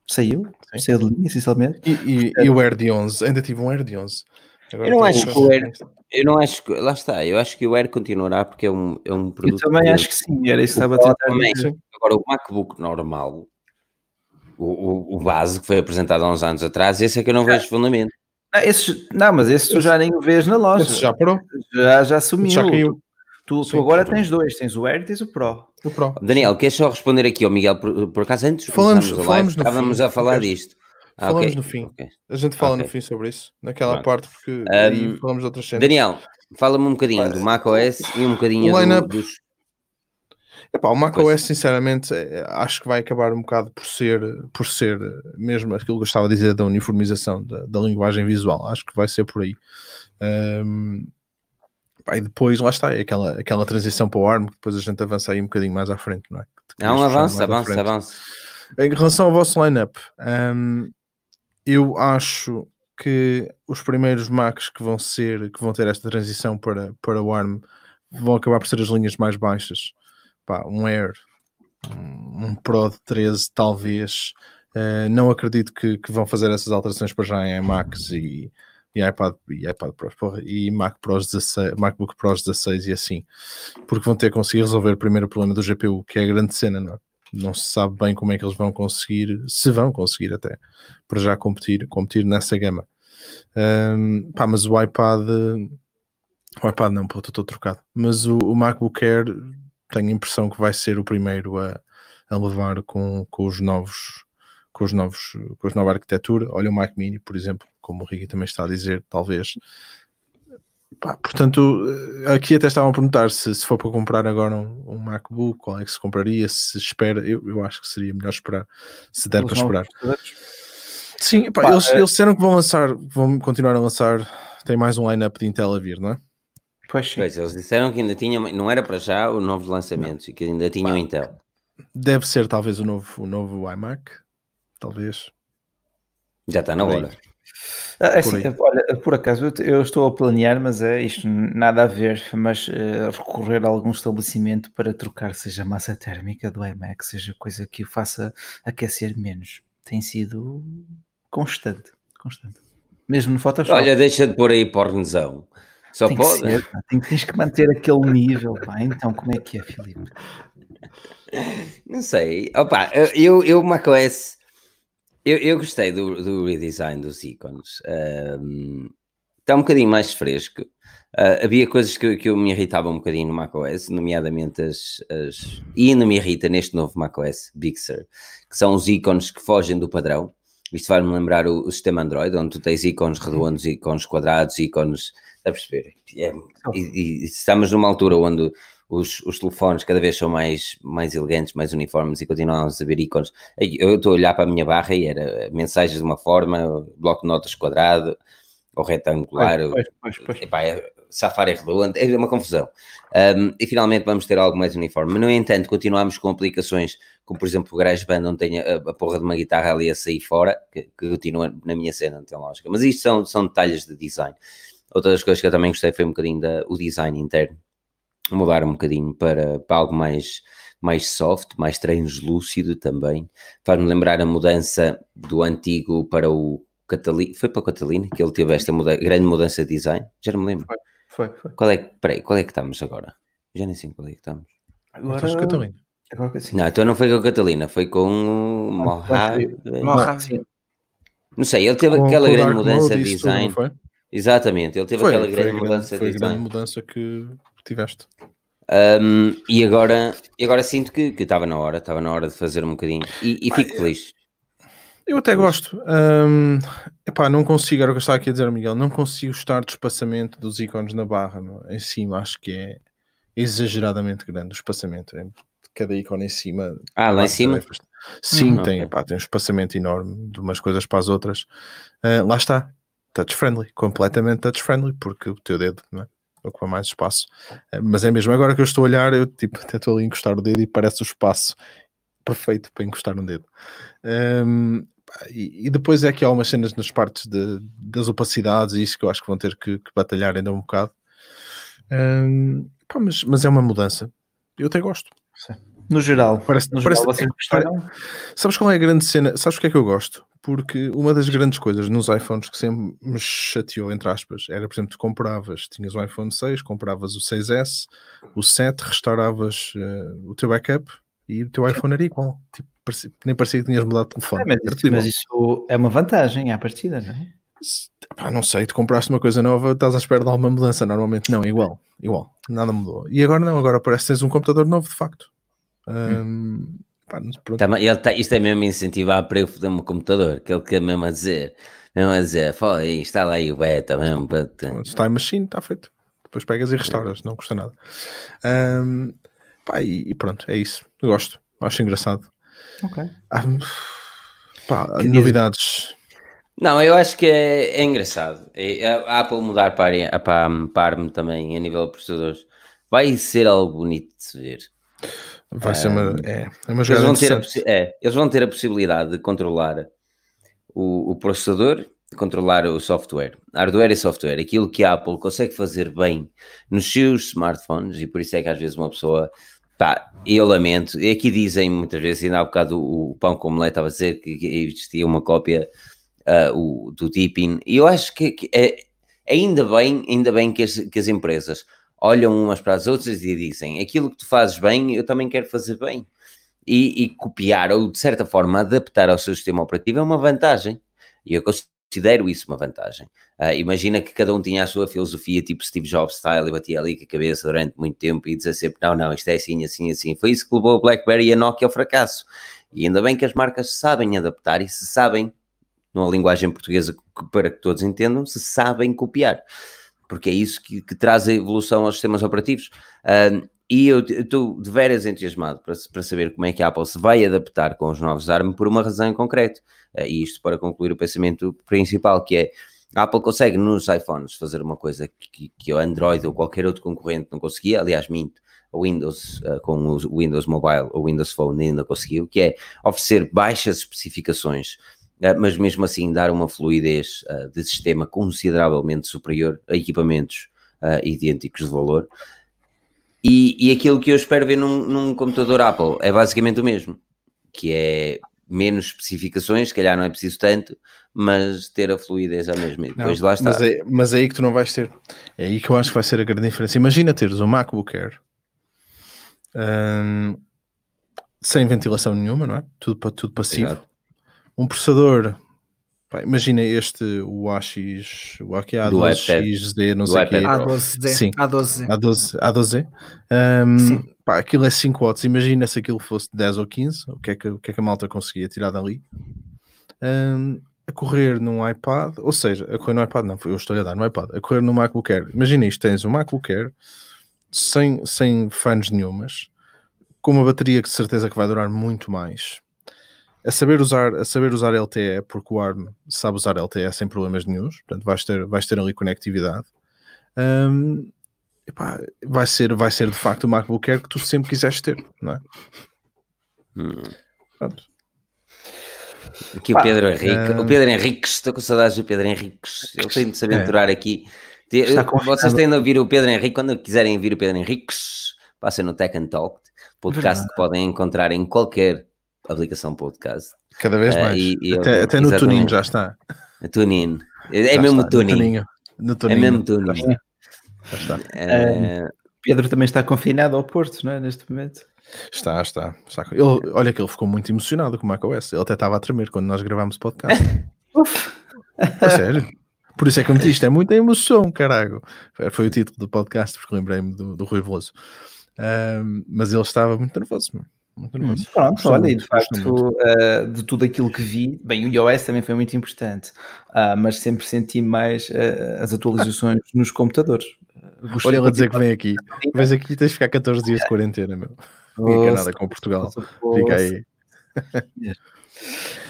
Speaker 4: saiu, Sim. saiu de linha, essencialmente.
Speaker 3: E, e, e, o Air de 11, ainda tive um Air de 11.
Speaker 1: Agora eu não acho que o Air, eu não acho que, lá está, eu acho que o Air continuará porque é um, é um produto.
Speaker 4: Eu também acho que sim, era isso que estava a tentar
Speaker 1: também. Agora, o MacBook normal, o, o, o base que foi apresentado há uns anos atrás, esse é que eu não vejo fundamento.
Speaker 4: Não, esse, não mas esse tu já nem o vês na loja. Esse
Speaker 3: já parou.
Speaker 4: Já, já sumiu. Já caiu. Tu, tu agora tens dois, tens o Air e tens o Pro.
Speaker 3: O Pro.
Speaker 1: Daniel, queres só responder aqui ao Miguel, por, por acaso antes
Speaker 3: falamos, falamos live,
Speaker 1: estávamos a falar disto.
Speaker 3: Ah, falamos okay. no fim. Okay. A gente fala okay. no fim sobre isso, naquela Pronto. parte, porque um, falamos de outras cenas.
Speaker 1: Daniel, fala-me um bocadinho do macOS e um bocadinho do, dos.
Speaker 3: Epá, o macOS, sinceramente, é, acho que vai acabar um bocado por ser, por ser mesmo aquilo que eu estava a dizer da uniformização da, da linguagem visual. Acho que vai ser por aí. Um, e depois, lá está, é aquela, aquela transição para o ARM, que depois a gente avança aí um bocadinho mais à frente, não é?
Speaker 1: Não, avança, avança, avança.
Speaker 3: Em relação ao vosso lineup, um, eu acho que os primeiros Macs que vão ser, que vão ter esta transição para, para o ARM vão acabar por ser as linhas mais baixas. Pá, um Air, um Pro de 13, talvez. Uh, não acredito que, que, vão fazer essas alterações para já em Macs e, e iPad, e iPad Pro e Mac Pros 16, MacBook Pros 16 e assim, porque vão ter que conseguir resolver o primeiro problema do GPU, que é a grande cena, não é? Não se sabe bem como é que eles vão conseguir, se vão conseguir até, para já competir, competir nessa gama. Um, pá, mas o iPad, o iPad não, pô, estou trocado. Mas o, o, MacBook Air tenho a impressão que vai ser o primeiro a, a levar com, com os novos com os novos com a nova arquitetura. Olha o Mac Mini, por exemplo, como o Ricky também está a dizer, talvez. Pá, portanto, eh, aqui até estavam a perguntar se, se for para comprar agora um, um, MacBook, qual é que se compraria, se espera, eu, eu acho que seria melhor esperar, se der Os para esperar. Sim, pá, pá, eles, é... eles disseram que vão lançar, vão continuar a lançar, tem mais um line-up de Intel a vir, não é?
Speaker 1: Pois, pois, eles disseram que ainda tinham, não era para já o novo lançamento, e que ainda tinham Intel.
Speaker 3: Deve ser talvez o novo, o novo iMac, talvez.
Speaker 1: Já está na hora.
Speaker 4: Ah, assim, olha, por acaso eu estou a planear, mas é isto nada a ver, mas uh, recorrer a algum estabelecimento para trocar, seja massa térmica do iMac, seja coisa que o faça aquecer menos, tem sido constante, constante. Mesmo no Photoshop.
Speaker 1: Olha, deixa de pôr aí pornozão. Só tem pode.
Speaker 4: Que ser, tem, tens que manter aquele nível, pá. Então, como é que é, Filipe?
Speaker 1: Não sei. Opa, eu, eu macOS eu, eu gostei do, do redesign dos ícones. Um, está um bocadinho mais fresco. Uh, havia coisas que, que eu me irritavam um bocadinho no macOS, nomeadamente as, as. E ainda me irrita neste novo macOS Big Sur, que são os ícones que fogem do padrão. Isto vai-me lembrar o, o, sistema Android, onde tu tens ícones redondos, ícones quadrados, ícones. A perceber? É, e, e, estamos numa altura onde os, os telefones cada vez são mais, mais elegantes, mais uniformes e continuamos a ver ícones. Eu estou a olhar para a minha barra e era mensagens de uma forma, bloco de notas quadrado ou retangular. Pois, pois, pois, Epá, é, Safari redondo, é uma confusão. Um, e finalmente vamos ter algo mais uniforme. No entanto, continuamos com aplicações como, por exemplo, o GarageBand, onde tem a, a porra de uma guitarra ali a sair fora, que, que continua na minha cena, não tem lógica. Mas isto são, são detalhes de design. Outra das coisas que eu também gostei foi um bocadinho da, o design interno, mudar um bocadinho para, para algo mais, mais soft, mais translúcido também. Faz-me lembrar a mudança do antigo para o Catalina, foi para o Catalina que ele teve esta muda grande mudança de design, já não me lembro.
Speaker 4: Foi, foi. foi.
Speaker 1: Qual é, peraí, qual é que estamos agora? Já nem sei qual é que estamos.
Speaker 3: Agora, Catalina.
Speaker 1: Agora sim. Não, então não foi com a Catalina, foi com o Mojave. Não sei, ele teve com, aquela com grande mudança de design. Tudo, Exatamente, ele teve foi, aquela grande mudança
Speaker 3: foi
Speaker 1: de
Speaker 3: a grande mudança que tiveste.
Speaker 1: Um, e agora, agora sinto que estava na hora, estava na hora de fazer um bocadinho. E, e fico feliz.
Speaker 3: Eu até gosto. Um, epá, não consigo, era o que eu estava aqui a dizer, Miguel, não consigo estar do espaçamento dos ícones na barra não? em cima, acho que é exageradamente grande o espaçamento. É, cada ícone em cima.
Speaker 1: Ah, lá em cima?
Speaker 3: Sim, uhum, tem, epá, tem um espaçamento enorme de umas coisas para as outras. Uh, lá está, touch friendly, completamente touch friendly, porque o teu dedo não é? ocupa mais espaço. Uh, mas é mesmo, agora que eu estou a olhar, eu tipo, até estou ali a encostar o dedo e parece o espaço perfeito para encostar no dedo. Um, e, e, depois é que há umas cenas nas partes de, das opacidades e isso que eu acho que vão ter que, que batalhar ainda um bocado. Um, pá, mas, mas é uma mudança. Eu até gosto.
Speaker 4: No geral,
Speaker 3: parece,
Speaker 4: no
Speaker 3: parece, geral, vocês gostaram? Sabes qual é a grande cena? Sabes o que é que eu gosto? Porque uma das grandes coisas nos iPhones que sempre me chateou, entre aspas, era, por exemplo, tu compravas, tinhas o iPhone 6, compravas o 6S, o 7, restauravas uh, o teu backup e o teu iPhone era igual. Tipo, parecia, nem parecia que tinhas mudado de telefone.
Speaker 4: É, mas, isso, mas, isso, é uma vantagem à partida, não é?
Speaker 3: Pá, não sei, tu compraste uma coisa nova, estás à espera de alguma mudança. Normalmente não, igual, igual, nada mudou. E agora não, agora parece que tens um computador novo, de facto. Um,
Speaker 1: pá, Também, ele tá, isto é mesmo incentivar para eu foder um computador, aquele que é mesmo a dizer, mesmo a dizer, foi, instala aí o beta mesmo.
Speaker 3: Time Machine, está feito. Depois pegas e restauras, não custa nada. Um, pá, e, e, pronto, é isso. Eu gosto, acho engraçado.
Speaker 4: Ok.
Speaker 3: Ah, pá, novidades.
Speaker 1: Não, eu acho que é, é engraçado. É, a Apple mudar para, para, para ARM também a nível de processadores vai ser algo bonito de se ver.
Speaker 3: Vai ser uma, é, é uma
Speaker 1: eles vão, ter a, é, eles vão ter a possibilidade de controlar o, o processador, controlar o software, hardware e software, aquilo que a Apple consegue fazer bem nos seus smartphones, e por isso é que às vezes uma pessoa Pá, eu lamento. E aqui dizem muitas vezes, ainda há bocado o, o Pão como Lé estava a dizer que, existia uma cópia uh, o, do Deepin. E eu acho que, que é, ainda bem, ainda bem que as, que as empresas olham umas para as outras e dizem aquilo que tu fazes bem, eu também quero fazer bem. E, e copiar ou de certa forma adaptar ao seu sistema operativo é uma vantagem. E eu considero isso uma vantagem. Uh, imagina que cada um tinha a sua filosofia, tipo Steve Jobs style, e batia ali com a cabeça durante muito tempo e dizia sempre: não, não, isto é assim, assim, assim. Foi isso que levou a BlackBerry e a Nokia ao fracasso. E ainda bem que as marcas sabem adaptar e se sabem, numa linguagem portuguesa para que todos entendam, se sabem copiar. Porque é isso que, que traz a evolução aos sistemas operativos. Uh, e eu estou de veras entusiasmado para, para saber como é que a Apple se vai adaptar com os novos ARM por uma razão em concreto. Uh, e isto para concluir o pensamento principal, que é a Apple consegue nos iPhones fazer uma coisa que, que o Android ou qualquer outro concorrente não conseguia, aliás, minto, o Windows uh, com o Windows Mobile ou Windows Phone ainda conseguiu, que é oferecer baixas especificações, mas mesmo assim dar uma fluidez uh, de sistema consideravelmente superior a equipamentos idênticos de valor. E, e aquilo que eu espero ver num, num computador Apple é basicamente o mesmo, que é menos especificações, se calhar não é preciso tanto, mas ter a fluidez à mesma. E depois não, lá está.
Speaker 3: Mas é, mas é aí que tu não vais ter. É aí que eu acho que vai ser a grande diferença. Imagina teres um MacBook Air um, sem ventilação nenhuma, não é? Tudo, tudo passivo. Exato. Um processador. Pá, imagina este, o AX, o A12XZ, não sei o que.
Speaker 2: A12Z.
Speaker 3: Sim,
Speaker 2: A12Z.
Speaker 3: A12, A12Z. Um, Sim. Pá, aquilo é 5 watts. Imagina se aquilo fosse 10 ou 15, o que é que, o que, é que a malta conseguia tirar dali? Um, a correr num iPad, ou seja, a correr no iPad, não, eu estou a dar no iPad, a correr no MacBook Air. Imagina isto: tens um MacBook Air sem, sem fãs nenhumas, com uma bateria que de certeza que vai durar muito mais. A saber usar, a saber usar LTE, porque o ARM sabe usar LTE sem problemas nenhums, portanto vais ter, vais ter ali conectividade. Um, epá, vai, ser, vai ser de facto o MacBook Air que tu sempre quiseste ter, não é?
Speaker 1: Hum. Pronto. Aqui Pá, o Pedro Henrique, uh... o Pedro Henrique, estou com saudades do Pedro Henrique, ele tem de se aventurar é. aqui Vocês têm de ouvir o Pedro Henrique, quando quiserem ouvir o Pedro Henrique, passem no Tech and Talk, podcast Verdade. que podem encontrar em qualquer aplicação podcast.
Speaker 3: Cada vez mais. Uh, e, e até, até no Tuninho já está.
Speaker 1: Tunin. É, é mesmo Tunin. No É mesmo Tunin. Já
Speaker 4: está. Uh, Pedro também está confinado ao Porto, não é? Neste momento.
Speaker 3: Está, está. está. Ele, olha que ele ficou muito emocionado com o macOS. Ele até estava a tremer quando nós gravámos o podcast. Uf. A sério. Por isso é que eu me disse, é muita emoção, caralho. Foi o título do podcast, porque lembrei-me do, do Rui Veloso. Um, mas ele estava muito nervoso, mano. Muito
Speaker 4: nervoso. Hum, pronto, olha, e de facto, uh, de tudo aquilo que vi, bem, o iOS também foi muito importante, uh, mas sempre senti mais uh, as atualizações nos computadores.
Speaker 3: Olha ele a dizer que vem aqui. Vens aqui e tens de ficar 14 dias de quarentena, meu. Fica nada com Portugal. Fica aí.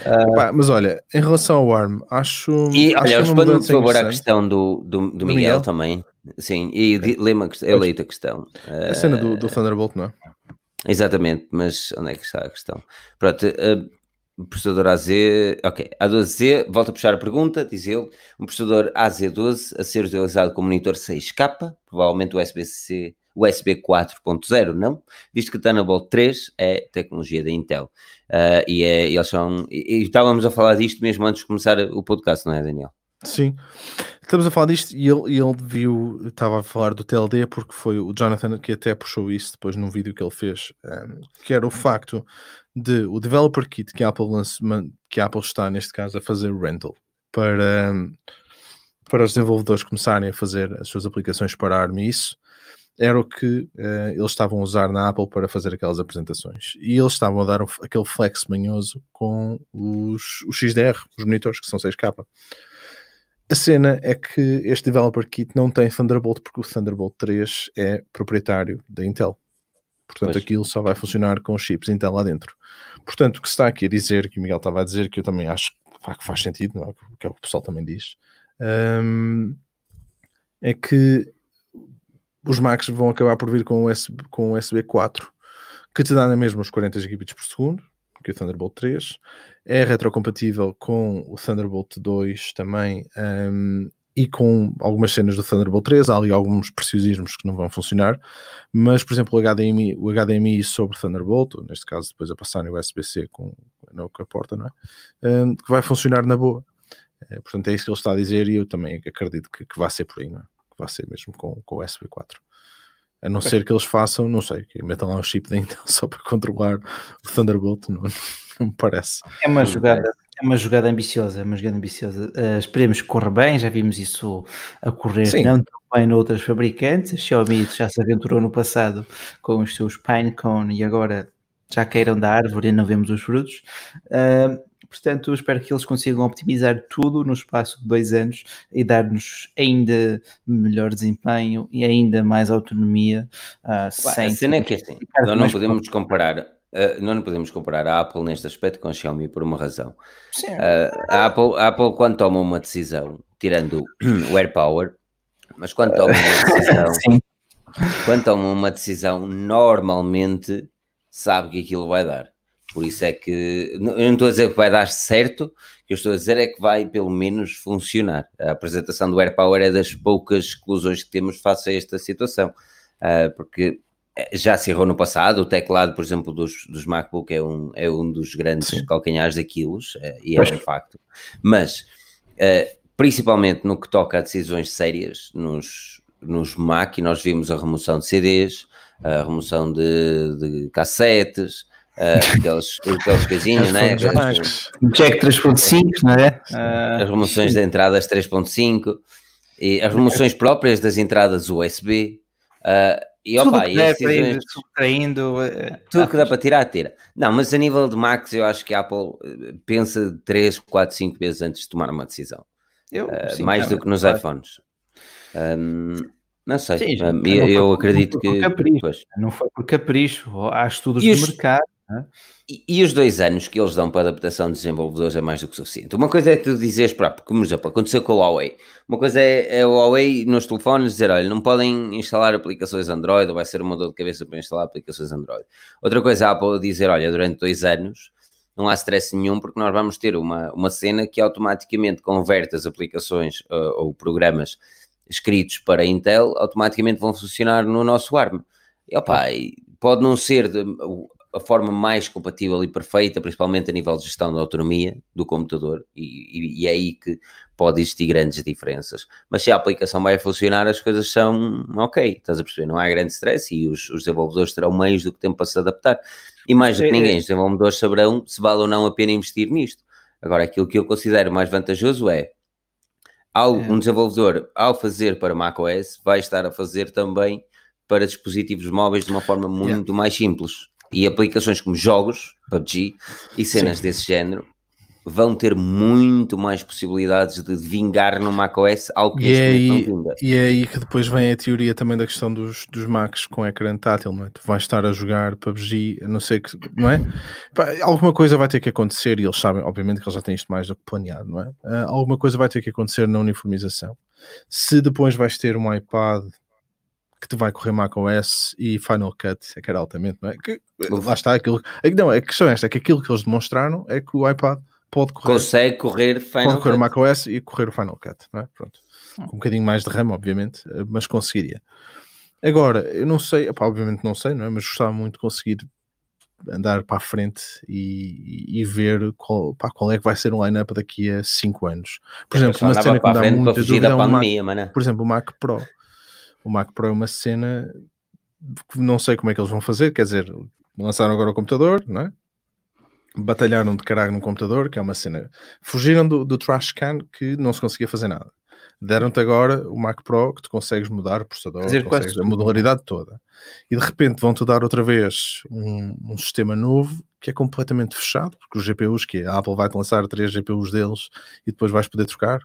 Speaker 3: Uh, mas olha, em relação ao ARM, acho.
Speaker 1: E
Speaker 3: acho
Speaker 1: olha, responde por favor à questão do, do, do Miguel, Miguel, também. Sim, e lê-me eu leio a questão.
Speaker 3: A cena do, do, Thunderbolt, não é?
Speaker 1: Exatamente, mas onde é que está a questão? Pronto, uh, processador AZ, ok, A12Z, volta a puxar a pergunta, diz ele, um processador AZ12 a ser utilizado com monitor 6K, provavelmente USB-C USB 4.0, não? Visto que o Thunderbolt 3 é tecnologia da Intel. Uh, e, é, eles são. E, e, estávamos a falar disto mesmo antes de começar o podcast, não é, Daniel?
Speaker 3: Sim, estamos a falar disto e ele, ele viu, estava a falar do TLD porque foi o Jonathan que até puxou isso depois num vídeo que ele fez, um, que era o facto de o developer kit que a Apple, que a Apple está neste caso a fazer rental para, um, para os desenvolvedores começarem a fazer as suas aplicações para ARM e isso era o que uh, eles estavam a usar na Apple para fazer aquelas apresentações. E eles estavam a dar aquele flex manhoso com os, os XDR, os monitores que são 6K. A cena é que este developer kit não tem Thunderbolt porque o Thunderbolt 3 é proprietário da Intel. Portanto, pois. aquilo só vai funcionar com chips Intel lá dentro. Portanto, o que se está aqui a dizer, que o Miguel estava a dizer, que eu também acho que faz sentido, não é? que é o que o pessoal também diz, um, é que os Macs vão acabar por vir com o USB, com USB 4, que te dá na mesma os 40 gigabits por segundo, que o Thunderbolt 3. É retrocompatível com o Thunderbolt 2 também um, e com algumas cenas do Thunderbolt 3. Há ali alguns preciosismos que não vão funcionar, mas, por exemplo, o HDMI, o HDMI sobre Thunderbolt, neste caso depois a passar no USB-C com, não, com a porta, não é? Um, que vai funcionar na boa. É, portanto, é isso que ele está a dizer e eu também acredito que, que vai ser por aí, não é? vai ser mesmo com, com o USB 4. A não ser que eles façam, não sei, que metam lá um chip da Intel só para controlar o Thunderbolt, não, não me parece.
Speaker 4: É uma jogada, é uma jogada ambiciosa, é uma jogada ambiciosa. Uh, esperemos que corra bem, já vimos isso a correr Sim. não tão bem noutras fabricantes. A Xiaomi já se aventurou no passado com os seus Pinecone e agora já caíram da árvore e não vemos os frutos. Uh, Portanto, espero que eles consigam optimizar tudo no espaço de dois anos e dar-nos ainda melhor desempenho e ainda mais autonomia. Uh,
Speaker 1: sem a cena é que é assim, nós não podemos comparar uh, nós não podemos comparar a Apple neste aspecto com a Xiaomi por uma razão. Uh, a, Apple, a Apple, quando toma uma decisão, tirando o AirPower, mas quando toma uma decisão, quando toma uma decisão, normalmente sabe que aquilo vai dar. Por isso é que eu não estou a dizer que vai dar certo, o que eu estou a dizer é que vai pelo menos funcionar. A apresentação do AirPower é das poucas exclusões que temos face a esta situação, uh, porque já se errou no passado, o teclado, por exemplo, dos, dos MacBook é um, é um dos grandes Sim. calcanhares daquilos, uh, e é um facto. Mas, uh, principalmente no que toca a decisões sérias, nos, nos Mac, nós vimos a remoção de CDs, a remoção de, de cassetes, uh, aqueles, aqueles coisinhos, né?
Speaker 4: Jack 3.5, não é? Uh,
Speaker 1: as remoções de entradas 3.5 e as remoções próprias das entradas USB. Uh, e
Speaker 4: opa, tudo que dá decisões, subtraindo,
Speaker 1: tudo que dá para tirar, tira. Não, mas a nível de Max, eu acho que a Apple pensa 3, 4, 5 vezes antes de tomar uma decisão. Eu, uh, sim, mais do que nos claro. iPhones. Um, não sei, sim, um, eu, eu acredito que.
Speaker 4: Capricho, não foi por capricho, há estudos de mercado
Speaker 1: e, e, os dois anos que eles dão para adaptação de desenvolvedores é mais do que suficiente. Uma coisa é tu dizeres, próprio, como exemplo, aconteceu com o Huawei. Uma coisa é, é o Huawei nos telefones dizer, olha, não podem instalar aplicações Android, ou vai ser uma dor de cabeça para instalar aplicações Android. Outra coisa é a Apple dizer, olha, durante dois anos não há stress nenhum, porque nós vamos ter uma, uma cena que automaticamente converte as aplicações uh, ou programas escritos para Intel automaticamente vão funcionar no nosso ARM. E, opa, pode não ser de, a forma mais compatível e perfeita, principalmente a nível de gestão da autonomia do computador, e, e, e, é aí que pode existir grandes diferenças. Mas se a aplicação vai funcionar, as coisas são ok, estás a perceber? Não há grande stress e os, os desenvolvedores terão meios do que tempo para se adaptar. E mais do que ninguém, os desenvolvedores saberão se vale ou não a pena investir nisto. Agora, aquilo que eu considero mais vantajoso é ao, um desenvolvedor, ao fazer para macOS, vai estar a fazer também para dispositivos móveis de uma forma muito yeah. mais simples. E aplicações como jogos, PUBG e cenas Sim. desse género vão ter muito mais possibilidades de vingar no macOS algo que
Speaker 3: e é aí, E é aí que depois vem a teoria também da questão dos, dos Macs com ecrã tátil, não é? Tu vais estar a jogar PUBG, a não sei que, não é? alguma coisa vai ter que acontecer e eles sabem, obviamente que eles já têm isto mais do que planeado, não é? Uh, alguma coisa vai ter que acontecer na uniformização. Se depois vais ter um iPad que te vai correr macOS e Final Cut, é que era altamente, não é? Que, lá está aquilo. Não, a questão é esta: é que aquilo que eles demonstraram é que o iPad pode correr.
Speaker 1: Consegue correr
Speaker 3: Final pode correr Cut. macOS e correr o Final Cut, não é? Pronto. Hum. Com um bocadinho mais de RAM, obviamente, eh, mas conseguiria. Agora, eu não sei, opa, obviamente não sei, não é? Mas gostava muito de conseguir andar para a frente e, e ver qual, pá, qual é que vai ser o line-up daqui a 5 anos. Por exemplo, uma cena que me dá muita dúvida é o Mac, por exemplo, o Mac Pro o Mac Pro é uma cena que não sei como é que eles vão fazer, quer dizer, lançaram agora o computador, não é? Batalharam de caralho no computador, que é uma cena. Fugiram do, do trash can que não se conseguia fazer nada. Deram-te agora o Mac Pro que tu consegues mudar o processador, consegues, a modularidade toda. E de repente vão-te dar outra vez um, um, sistema novo que é completamente fechado, porque os GPUs, que a Apple vai-te lançar três GPUs deles e depois vais poder trocar,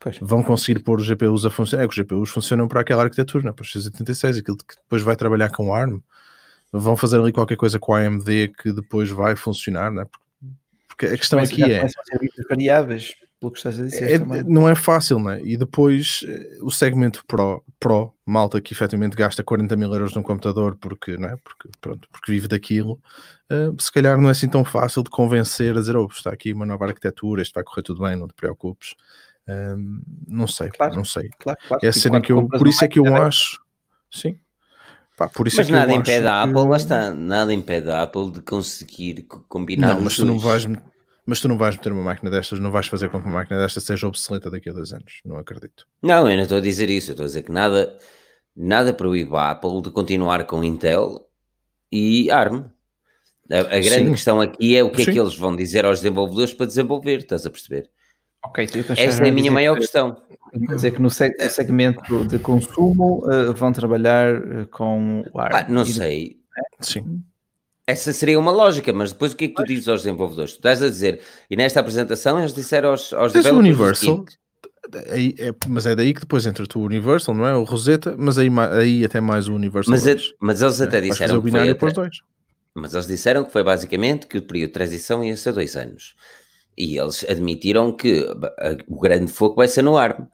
Speaker 3: Pois. vão conseguir pôr os GPUs a funcionar. É que os GPUs funcionam para aquela arquitetura, é? para os x86, aquilo que depois vai trabalhar com ARM. Vão fazer ali qualquer coisa com a AMD que depois vai funcionar, não é? Porque a questão aqui é.
Speaker 2: variáveis, pelo que estás a dizer.
Speaker 3: É, não é fácil, não é? E depois eh, o segmento Pro, Pro, malta que efetivamente gasta 40 mil euros num computador porque, não é? porque, pronto, porque vive daquilo, uh, se calhar não é assim tão fácil de convencer a dizer: oh, está aqui uma nova arquitetura, isto vai correr tudo bem, não te preocupes. Um, não sei, claro, não sei. Claro, claro. É a cena que eu, por isso é que eu acho, sim. Pá, por isso
Speaker 1: mas
Speaker 3: é
Speaker 1: nada impede a Apple, lá está, nada impede a Apple de conseguir combinar.
Speaker 3: Não, mas tu não vais, mas tu não vais meter uma máquina destas, não vais fazer com que uma máquina destas seja obsoleta daqui a dois anos, não acredito.
Speaker 1: Não, eu não estou a dizer isso, eu estou a dizer que nada, nada proíbe a Apple de continuar com Intel e ARM. A, a grande Sim. questão aqui é o que Sim. é que eles vão dizer aos desenvolvedores para desenvolver, estás a perceber?
Speaker 2: Ok,
Speaker 1: então Essa é a minha maior que, questão.
Speaker 2: Quer dizer que no segmento de consumo uh, vão trabalhar uh, com o ar.
Speaker 1: Ah, não sei. Sim. Essa seria uma lógica, mas depois o que é que tu dizes aos desenvolvedores? Tu estás a dizer, e nesta apresentação eles disseram aos, aos
Speaker 3: desenvolvedores. Universal, aí, é, mas é daí que depois entra tu o Universal, não é? O Rosetta, mas aí, aí até mais o Universal.
Speaker 1: Mas, é, mas eles até é, disseram. Que foi até, mas eles disseram que foi basicamente que o período de transição ia ser dois anos. E eles admitiram que o grande foco vai ser no ARM.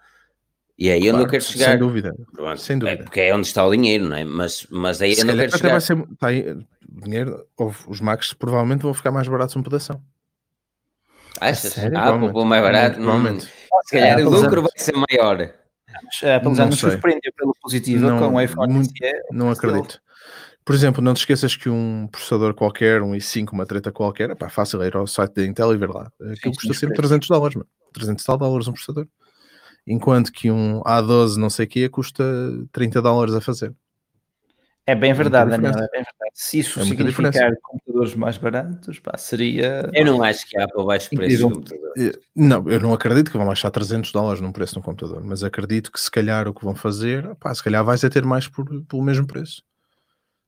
Speaker 1: E é aí claro, onde eu quero chegar.
Speaker 3: Sem dúvida. Pronto, sem dúvida.
Speaker 1: É porque é onde está o dinheiro, não é? Mas, mas aí é onde eu quero chegar. Vai ser,
Speaker 3: tá aí, dinheiro, os Macs provavelmente vão ficar mais baratos uma pedação.
Speaker 1: Achas? Sério? Ah, vou mais barato. Provavelmente. Hum, se calhar é, o lucro vai ser maior.
Speaker 2: É, pelo menos surpreendeu pelo positivo não, com o iPhone.
Speaker 3: Muito, não acredito. Por exemplo, não te esqueças que um processador qualquer, um i5, uma treta qualquer, é pá, fácil ir ao site da Intel e ver lá. Aquilo custa sempre 300 dólares, mano. 300 tal dólares um processador. Enquanto que um A12 não sei o que custa 30 dólares a fazer.
Speaker 2: É bem verdade, Daniel, é bem verdade. Se isso é significar diferença. computadores mais baratos, pá, seria...
Speaker 1: Eu não acho que a Apple baixe o preço do computador.
Speaker 3: Não, eu não acredito que vão baixar 300 dólares num preço de um computador, mas acredito que se calhar o que vão fazer, pá, se calhar vais a ter mais por, pelo mesmo preço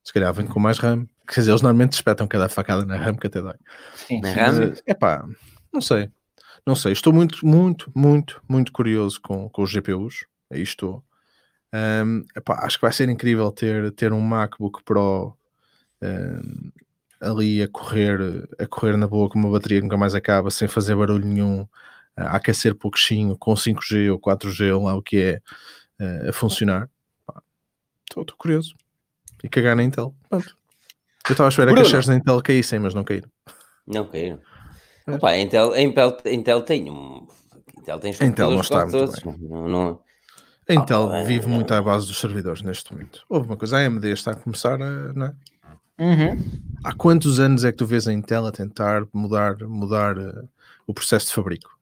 Speaker 3: se calhar vem com mais RAM. Quer dizer, eles normalmente espetam cada facada na RAM que até dói.
Speaker 1: Sim, na RAM?
Speaker 3: É pá, não sei. Não sei. Estou muito, muito, muito, muito curioso com, com os GPUs. Aí estou. Um, epá, acho que vai ser incrível ter, ter um MacBook Pro um, ali a correr, a correr na boa com uma bateria que nunca mais acaba, sem fazer barulho nenhum, a aquecer pouquinho, com 5G ou 4G, ou lá o que é, uh, a funcionar. Estou curioso e cagar na Intel. Pronto. Eu estava a esperar Bruno. que as shares da Intel caíssem, mas não caíram.
Speaker 1: Não caíram. É. Opa, a Intel, a Intel, a Intel tem um. Intel tem
Speaker 3: Intel não está muito todos.
Speaker 1: Não, não...
Speaker 3: A Intel oh, vive é... muito à base dos servidores neste momento. Houve uma coisa, a AMD está a começar a. Não é? Uhum. Há quantos anos é que tu vês a Intel a tentar mudar, mudar uh, o processo de fabrico?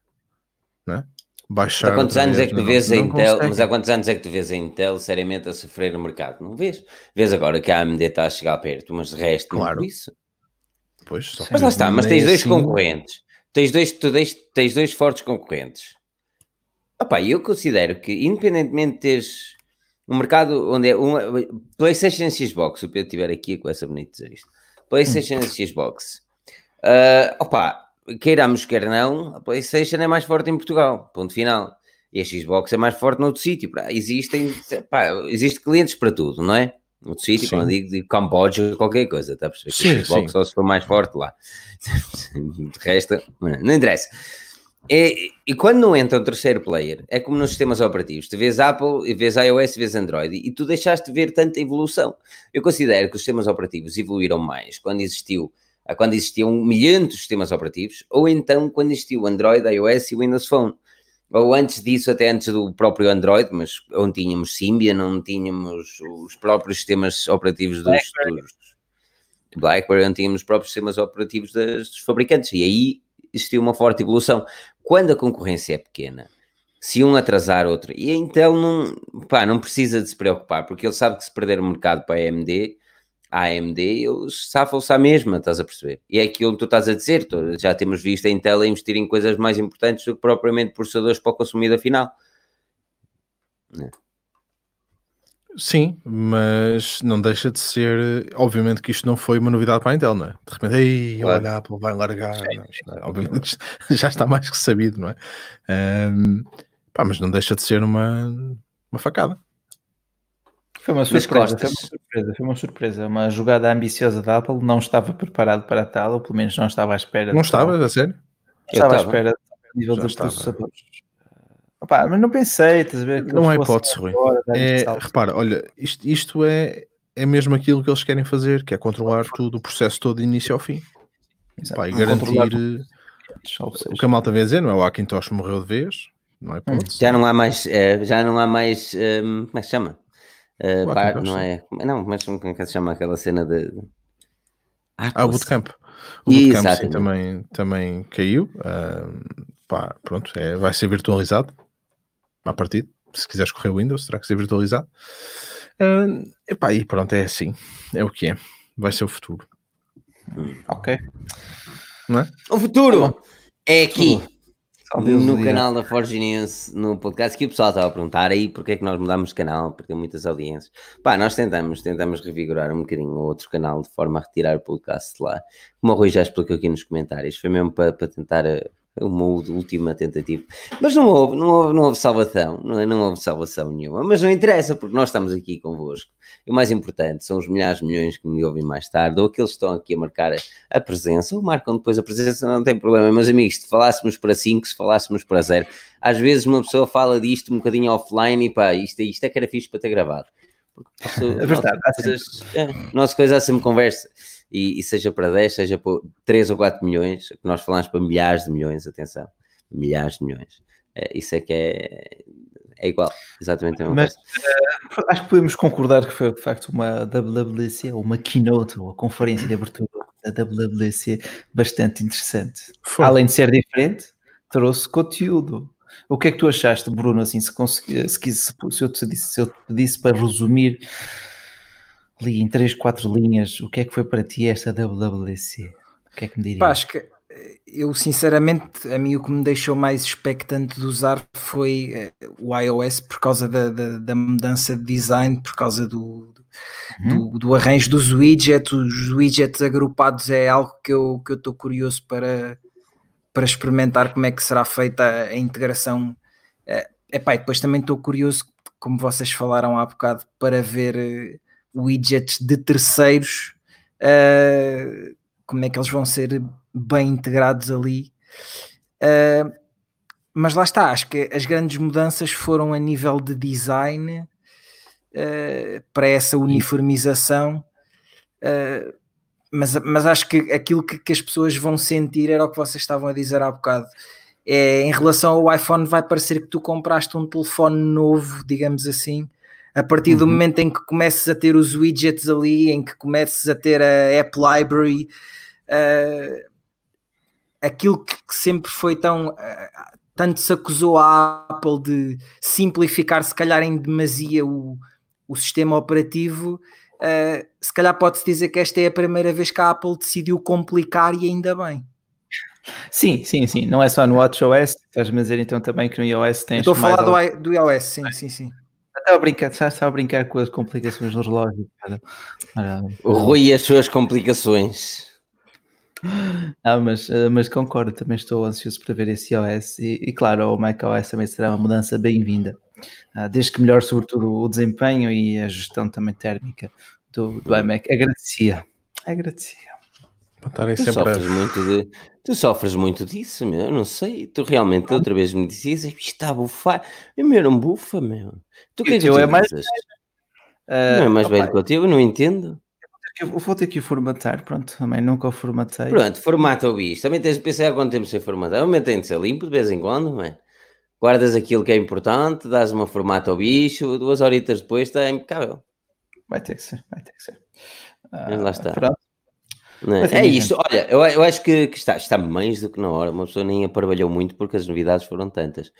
Speaker 3: Não é?
Speaker 1: Baixar há quantos anos é que tu vês a Intel, mas há quantos anos é que tu vês a Intel seriamente a sofrer no mercado? Não vês? Vês agora que a AMD está a chegar perto, mas de resto claro. não isso.
Speaker 3: Pois,
Speaker 1: mas lá está, mas tens dois assim... concorrentes. Tens dois, tu tens, tens dois fortes concorrentes. Opa, eu considero que, independentemente de teres um mercado onde é uma PlayStation e Xbox, se o Pedro estiver aqui com essa bonita dizer isto, PlayStation e Xbox, uh, opa, queiramos quer não, a PlayStation é mais forte em Portugal, ponto final. E a Xbox é mais forte noutro sítio. Existem, pá, existe clientes para tudo, não é? Noutro sítio, quando digo, digo Camboja, qualquer coisa, está a perceber? Sim, a Xbox sim. só se for mais forte lá. De resto, não interessa. E, e, quando não entra um terceiro player, é como nos sistemas operativos. Tu vês Apple, vês iOS, vês Android, e tu deixaste de ver tanta evolução. Eu considero que os sistemas operativos evoluíram mais quando existiu quando existiam milhares de sistemas operativos, ou então quando existiu Android, iOS e Windows Phone. Ou antes disso, até antes do próprio Android, mas onde tínhamos Symbian, não tínhamos os próprios sistemas operativos dos BlackBerry, dos BlackBerry onde tínhamos os próprios sistemas operativos das, dos fabricantes. E aí existiu uma forte evolução. Quando a concorrência é pequena, se um atrasar outro, e Intel não, pá, não precisa de se preocupar, porque ele sabe que se perder o mercado para a AMD, a AMD, eles safam-se à mesma, estás a perceber? E é aquilo que tu estás a dizer, já temos visto a Intel a investir em coisas mais importantes do que propriamente processadores para o consumidor final.
Speaker 3: É. Sim, mas não deixa de ser. Obviamente que isto não foi uma novidade para a Intel, não é? De repente, ei, claro. olha, a Apple vai largar. Não, é? obviamente já está mais que sabido, não é? Um, pá, mas não deixa de ser uma, uma facada.
Speaker 4: Foi uma surpresa, foi uma surpresa, foi uma surpresa, uma jogada ambiciosa da Apple, não estava preparado para tal, ou pelo menos não estava à espera.
Speaker 3: Não estava, a sério?
Speaker 4: Estava à espera do nível dos processadores. Opa, mas não pensei, estás a ver?
Speaker 3: Não é hipótese, Rui. É, repara, olha, isto, isto é, é mesmo aquilo que eles querem fazer, que é controlar tudo, o processo todo de início ao fim. Pá, e garantir o que a malta vê dizer, não é? O Hackintosh morreu de vez, não é hipótese.
Speaker 1: Já não há mais, é, já não há mais, um, como é que se chama? Uh, bar, não é? Não, mas como é que se chama aquela cena de.
Speaker 3: Ah, ah o Bootcamp. O Bootcamp sim, também, também caiu. Uh, pá, pronto, é, vai ser virtualizado a partir. Se quiseres correr o Windows, terá que ser virtualizado. Uh, epá, e pronto, é assim. É o que é. Vai ser o futuro.
Speaker 4: Ok.
Speaker 1: Não é? O futuro tá é aqui no canal da Forge News, no podcast, que o pessoal estava a perguntar aí porque é que nós mudamos de canal, porque tem muitas audiências. Pá, nós tentamos, tentamos revigorar um bocadinho o outro canal de forma a retirar o podcast lá. Como o Rui já explicou aqui nos comentários, foi mesmo para, para tentar eh, uma última tentativa. Mas não houve, não houve, não houve salvação, não, não houve salvação nenhuma. Mas não interessa, porque nós estamos aqui convosco. E o mais importante são os milhares de milhões que me ouvem mais tarde, ou aqueles que estão aqui a marcar a, presença, ou marcam depois a presença, não tem problema. Meus amigos, se falássemos para 5, se falássemos para 0, às vezes uma pessoa fala disto um bocadinho offline e pá, isto, isto é que era fixe para ter gravado. Porque,
Speaker 4: é verdade. Nossa,
Speaker 1: coisas, é, nossa coisa há sempre conversa e, e, seja para 10, seja para 3 ou 4 milhões, que nós falamos para milhares de milhões, atenção, milhares de milhões. É, isso é que é, é igual, exatamente a mesma
Speaker 4: Mas, uh, acho que podemos concordar que foi de facto uma WWDC, ou uma keynote, ou a conferência de abertura da WWDC bastante interessante. Foi. Além de ser diferente, trouxe conteúdo. O que é que tu achaste, Bruno, assim, se, consegui, se, se, se, eu te disse, se eu te pedisse para resumir ali em três, quatro linhas, o que é que foi para ti esta WWDC? O que é que me dirias?
Speaker 2: Pá, acho que eh, eu sinceramente, a mim o que me deixou mais expectante de usar foi eh, o iOS por causa da, da, da mudança de design, por causa do, uhum. do, do, arranjo dos widgets, os widgets agrupados é algo que eu que estou curioso para, para experimentar como é que será feita a integração. É, epá, e depois também estou curioso, como vocês falaram há bocado, para ver widgets de terceiros, uh, como é que eles vão ser bem integrados ali. Uh, mas lá está, acho que as grandes mudanças foram a nível de design uh, para essa uniformização. mas, mas acho que aquilo que, que, as pessoas vão sentir era o que vocês estavam a dizer há bocado. é, em relação ao iPhone, vai parecer que tu compraste um telefone novo, digamos assim, a partir do uhum. momento em que comeces a ter os widgets ali, em que comeces a ter a App Library, uh, aquilo que, que, sempre foi tão. Uh, tanto se acusou a Apple de simplificar, se calhar, em demasia o, o sistema operativo. Uh, se calhar pode-se dizer que esta é a primeira vez que a Apple decidiu complicar e ainda bem.
Speaker 4: Sim, sim, sim. Não é só no WatchOS, estás-me a dizer então também que no iOS tens.
Speaker 2: Estou a falar do, do iOS, sim, sim, sim.
Speaker 4: Estava a brincar, estava a brincar com as complicações do relógio.
Speaker 1: O Rui e as suas complicações.
Speaker 4: Ah, mas, eh, mas concordo, também estou ansioso para ver esse iOS e, e claro, o macOS também será uma mudança bem-vinda, ah, desde que melhore sobretudo o desempenho e a gestão também térmica do, do iMac. Agradecia, agradecia.
Speaker 1: Tu sofres, muito de, tu sofres muito disso, meu. Eu não sei. Tu realmente outra vez me dizias isto está a bufar. Eu meu não bufa, meu. Tu que é que tu é mais. Uh, não é mais opa, velho que o teu, eu não entendo.
Speaker 4: Eu vou ter que o formatar, pronto, também nunca o formatei.
Speaker 1: Pronto, formata o bicho. Também tens de pensar quanto tempo sem formatar. Também tem de ser limpo de vez em quando, não é? Guardas aquilo que é importante, dás uma formata ao bicho, duas horitas depois está impecável.
Speaker 4: Vai ter que ser, vai ter que ser.
Speaker 1: Uh, lá está. Pronto. É? é isso, olha, eu, eu acho que, que, está, está mais do que na hora, uma pessoa nem aparvalhou muito porque as novidades foram tantas.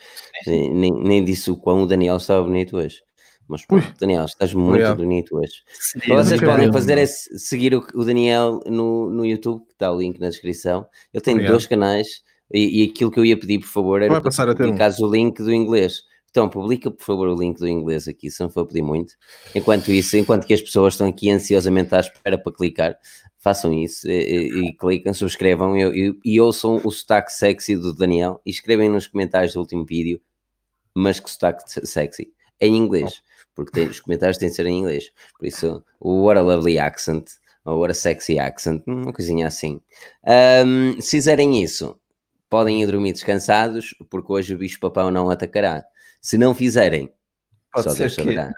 Speaker 1: Nem, nem, nem disse o quão o Daniel estava bonito hoje. Mas pô, Daniel, estás muito Obrigado. bonito hoje. Sim, vocês podem fazer é seguir o, o, Daniel no, no YouTube, que está o link na descrição. Ele tem Obrigado. dois canais e, e, aquilo que eu ia pedir, por favor, era
Speaker 3: a ter um.
Speaker 1: o link do inglês. Então, publica, por favor, o link do inglês aqui, se não for pedir muito. Enquanto isso, enquanto que as pessoas estão aqui ansiosamente à espera para clicar, façam isso e, e clicam, subscrevam e, e, ouçam o sotaque sexy do Daniel e escrevem nos comentários do último vídeo, mas que sotaque sexy, em inglês, porque tem, os comentários têm de ser em inglês. Por isso, o What a Lovely Accent, ou What a Sexy Accent, uma coisinha assim. Um, se fizerem isso, podem ir dormir descansados, porque hoje o bicho-papão não atacará. Se não fizerem, Pode só Deus saberá.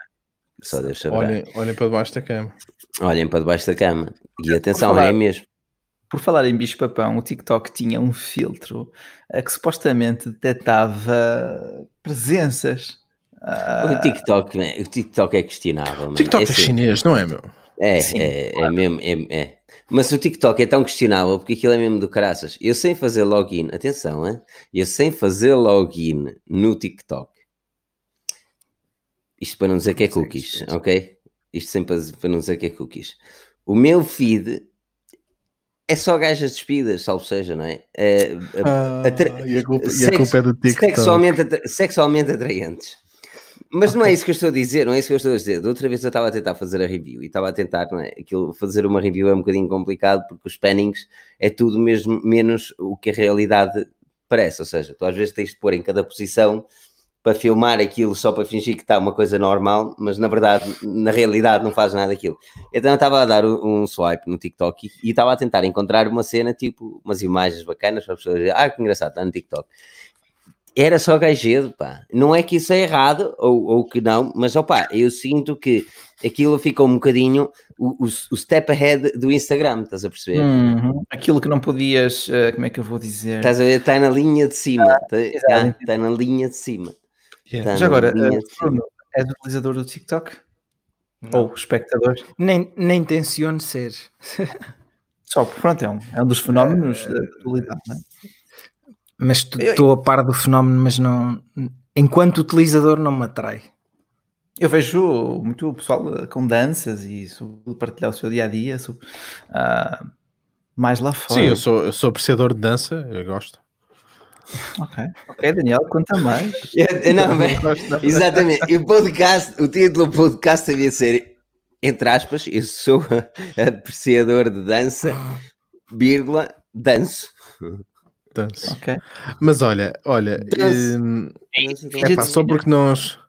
Speaker 1: Só Deus saberá.
Speaker 3: Olhem, olhem para debaixo da cama.
Speaker 1: Olhem para debaixo da cama. E atenção, falar, é mesmo.
Speaker 4: Por falar em bicho-papão, o TikTok tinha um filtro a que supostamente detectava presenças.
Speaker 1: O ah, TikTok, o TikTok é questionável.
Speaker 3: O TikTok é, é chinês, não é, meu?
Speaker 1: É, Sim, é, é claro. é mesmo, é, é. Mas o TikTok é tão questionável porque aquilo é mesmo do caraças. Eu sem fazer login, atenção, hein? eu sem fazer login no TikTok. Isto para não dizer que é cookies, ok? Isto sempre para não dizer que é cookies. O meu feed é só gajas despidas, salvo seja, não é? é
Speaker 3: ah, e, a culpa, e a culpa é do TikTok.
Speaker 1: Sexualmente, atra sexualmente atraentes. Mas okay. não é isso que eu estou a dizer, não é isso que eu estou a dizer. Da outra vez eu estava a tentar fazer a review e estava a tentar, não é? Aquilo, fazer uma review é um bocadinho complicado porque os pannings é tudo mesmo menos o que a realidade parece. Ou seja, tu às vezes tens de pôr em cada posição para filmar aquilo só para fingir que está uma coisa normal, mas na verdade, na realidade, não faz nada daquilo. Então eu estava a dar um swipe no TikTok e, estava a tentar encontrar uma cena, tipo, umas imagens bacanas para as pessoas dizer, ah, que engraçado, está no TikTok. Era só gajedo, pá. Não é que isso é errado, ou, ou que não, mas opá, eu sinto que aquilo ficou um bocadinho o, o, o step ahead do Instagram, estás a perceber?
Speaker 4: Uhum. Aquilo que não podias, uh, como é que eu vou dizer?
Speaker 1: Estás a ver, está na linha de cima, está, ah, está na linha de cima.
Speaker 4: Yeah. Já agora, uh, Bruno, és utilizador do TikTok? Não. Ou espectador?
Speaker 2: Nem, nem tenciono ser.
Speaker 4: Só, pronto, é um, é um dos fenómenos da atualidade, não é?
Speaker 2: Mas estou a par do fenómeno, mas não. Enquanto utilizador, não me atrai.
Speaker 4: Eu vejo muito pessoal eh, com danças e partilhar o seu dia a dia, sobre, uh, mais lá fora.
Speaker 3: Sim, eu sou, eu sou apreciador de dança, eu gosto.
Speaker 4: Ok, ok, Daniel, conta mais.
Speaker 1: Eu, não, bem, exatamente. O podcast, o título do podcast devia ser, entre aspas, eu sou apreciador de dança, vírgula, danço.
Speaker 3: Danço. Ok. Mas olha, olha, hum, é, pá, só porque nós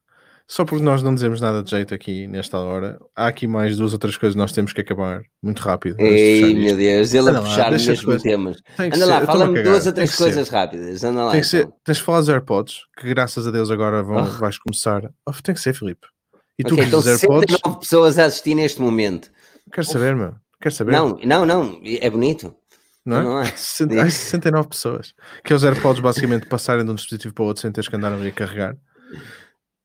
Speaker 3: só porque nós não dizemos nada de jeito aqui nesta hora, há aqui mais duas outras coisas que nós temos que acabar muito rápido.
Speaker 1: Ei, meu Deus, ele a puxar os mesmos temas. Anda lá, fala-me duas ou três coisas ser. rápidas. Anda lá.
Speaker 3: Tem que então. ser, tens de falar dos AirPods, que graças a Deus agora vão, oh. vais começar. Oh, tem que ser, Filipe.
Speaker 1: E tu okay, então, AirPods. pessoas a assistir neste momento.
Speaker 3: Quero saber, meu. Quero saber.
Speaker 1: Não, não, não. É bonito.
Speaker 3: não é? Não é? 69 pessoas. Que é os AirPods basicamente passarem de um dispositivo para o outro sem teres que andar a carregar.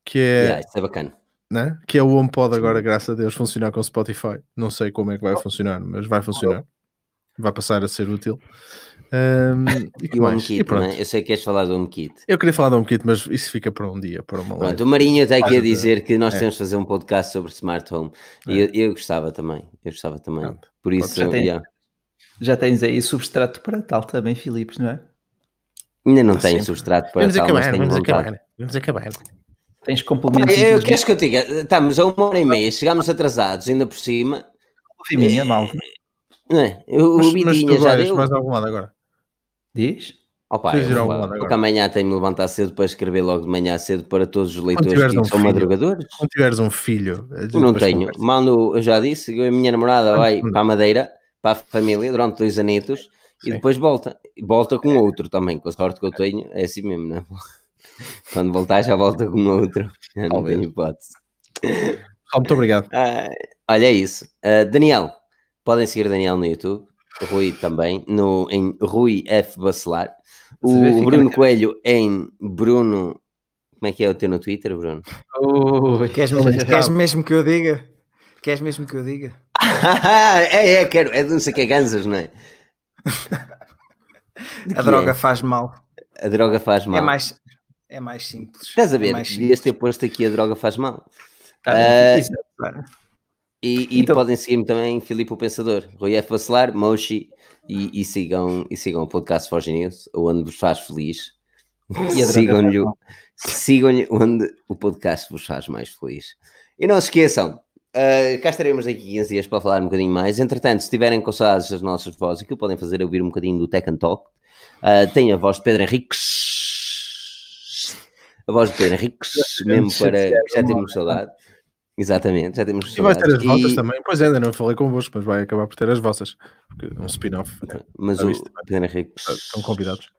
Speaker 3: Que é.
Speaker 1: Yeah, isso é bacana.
Speaker 3: Né? Que é o HomePod agora, graças a Deus, funcionar com Spotify. Não sei como é que vai funcionar, mas vai funcionar. Vai passar a ser útil. Um,
Speaker 1: e, e o HomeKit, é? Eu sei que queres falar do HomeKit.
Speaker 3: Eu queria falar do HomeKit, mas isso fica para um dia, para uma
Speaker 1: Pronto, o Marinho está aqui a dizer que nós é. temos de fazer um podcast sobre Smart Home. E é. eu, eu, gostava também. Eu gostava também. Pronto. Por isso,
Speaker 4: já, tem, yeah. já tens aí substrato para tal também, Filipes, não é?
Speaker 1: Ainda não ah, tenho substrato para
Speaker 3: vamos tal, acabar, mas vamos acabar, vamos acabar.
Speaker 4: Tens complementos.
Speaker 1: Eu, queres que eu diga? Estamos a uma hora e meia, chegámos atrasados, ainda por cima.
Speaker 4: Fiminha, é, mal.
Speaker 1: Não é? Eu, mas,
Speaker 3: mas tu já deu... mais algum lado agora.
Speaker 4: Diz?
Speaker 1: Opa, eu, porque amanhã tenho de levantar cedo para escrever logo de manhã cedo para todos os leitores que um são filho, madrugadores.
Speaker 3: Quando tiveres um filho,
Speaker 1: não tenho. Mando, eu já disse, a minha namorada vai para a Madeira, para a família, durante dois anitos e depois volta. Volta com outro também, com a sorte que eu tenho, é assim mesmo, não é? Quando voltar, já volta com outro. não tenho hipótese.
Speaker 3: Muito obrigado.
Speaker 1: Ah, olha, é isso. Uh, Daniel, podem seguir Daniel no YouTube. Rui também, no, em Rui F. Bacelar. O Bruno Coelho em Bruno. Como é que é o teu no Twitter, Bruno?
Speaker 2: Oh, queres, mesmo, queres mesmo que eu diga? Queres mesmo que eu diga?
Speaker 1: é, é, quero. É de não sei que é Gansas, não é?
Speaker 2: A droga é? faz mal.
Speaker 1: A droga faz mal.
Speaker 2: É mais, é mais simples.
Speaker 1: Estás a ver? É Devias ter posto aqui a droga faz mal. Ah, uh, e, e então, podem seguir-me também, Filipe o Pensador, Rui F. Bacelar, Moshi, e, e, sigam, e sigam o podcast Forge News, onde vos faz feliz. Sigam-lhe sigam onde o podcast vos faz mais feliz. E não se esqueçam, uh, cá estaremos daqui 15 dias para falar um bocadinho mais. Entretanto, se tiverem com saudades das nossas vozes, aquilo podem fazer é ouvir um bocadinho do Tech and Talk. Uh, tem a voz de Pedro Henriques, a voz de Pedro Henriques, mesmo para já temos saudade. Exatamente, já temos.
Speaker 3: E vai ter as e... vossas também. Pois é, ainda não falei convosco, mas vai acabar por ter as vossas. Um spin-off.
Speaker 1: Mas o Pedro Henrique.
Speaker 3: Estão convidados.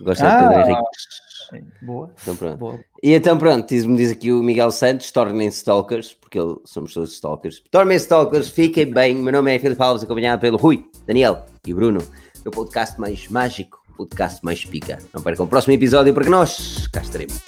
Speaker 1: Gosta ah, de Pedro Henrique. Boa. Então pronto. Boa. E então pronto, diz-me diz aqui o Miguel Santos, tornem-se stalkers, porque somos todos stalkers. Tornem-se stalkers, fiquem bem. Meu nome é Filipe Alves, acompanhado pelo Rui, Daniel e Bruno, no podcast mais mágico, podcast mais pica. Não percam o próximo episódio porque nós cá estaremos.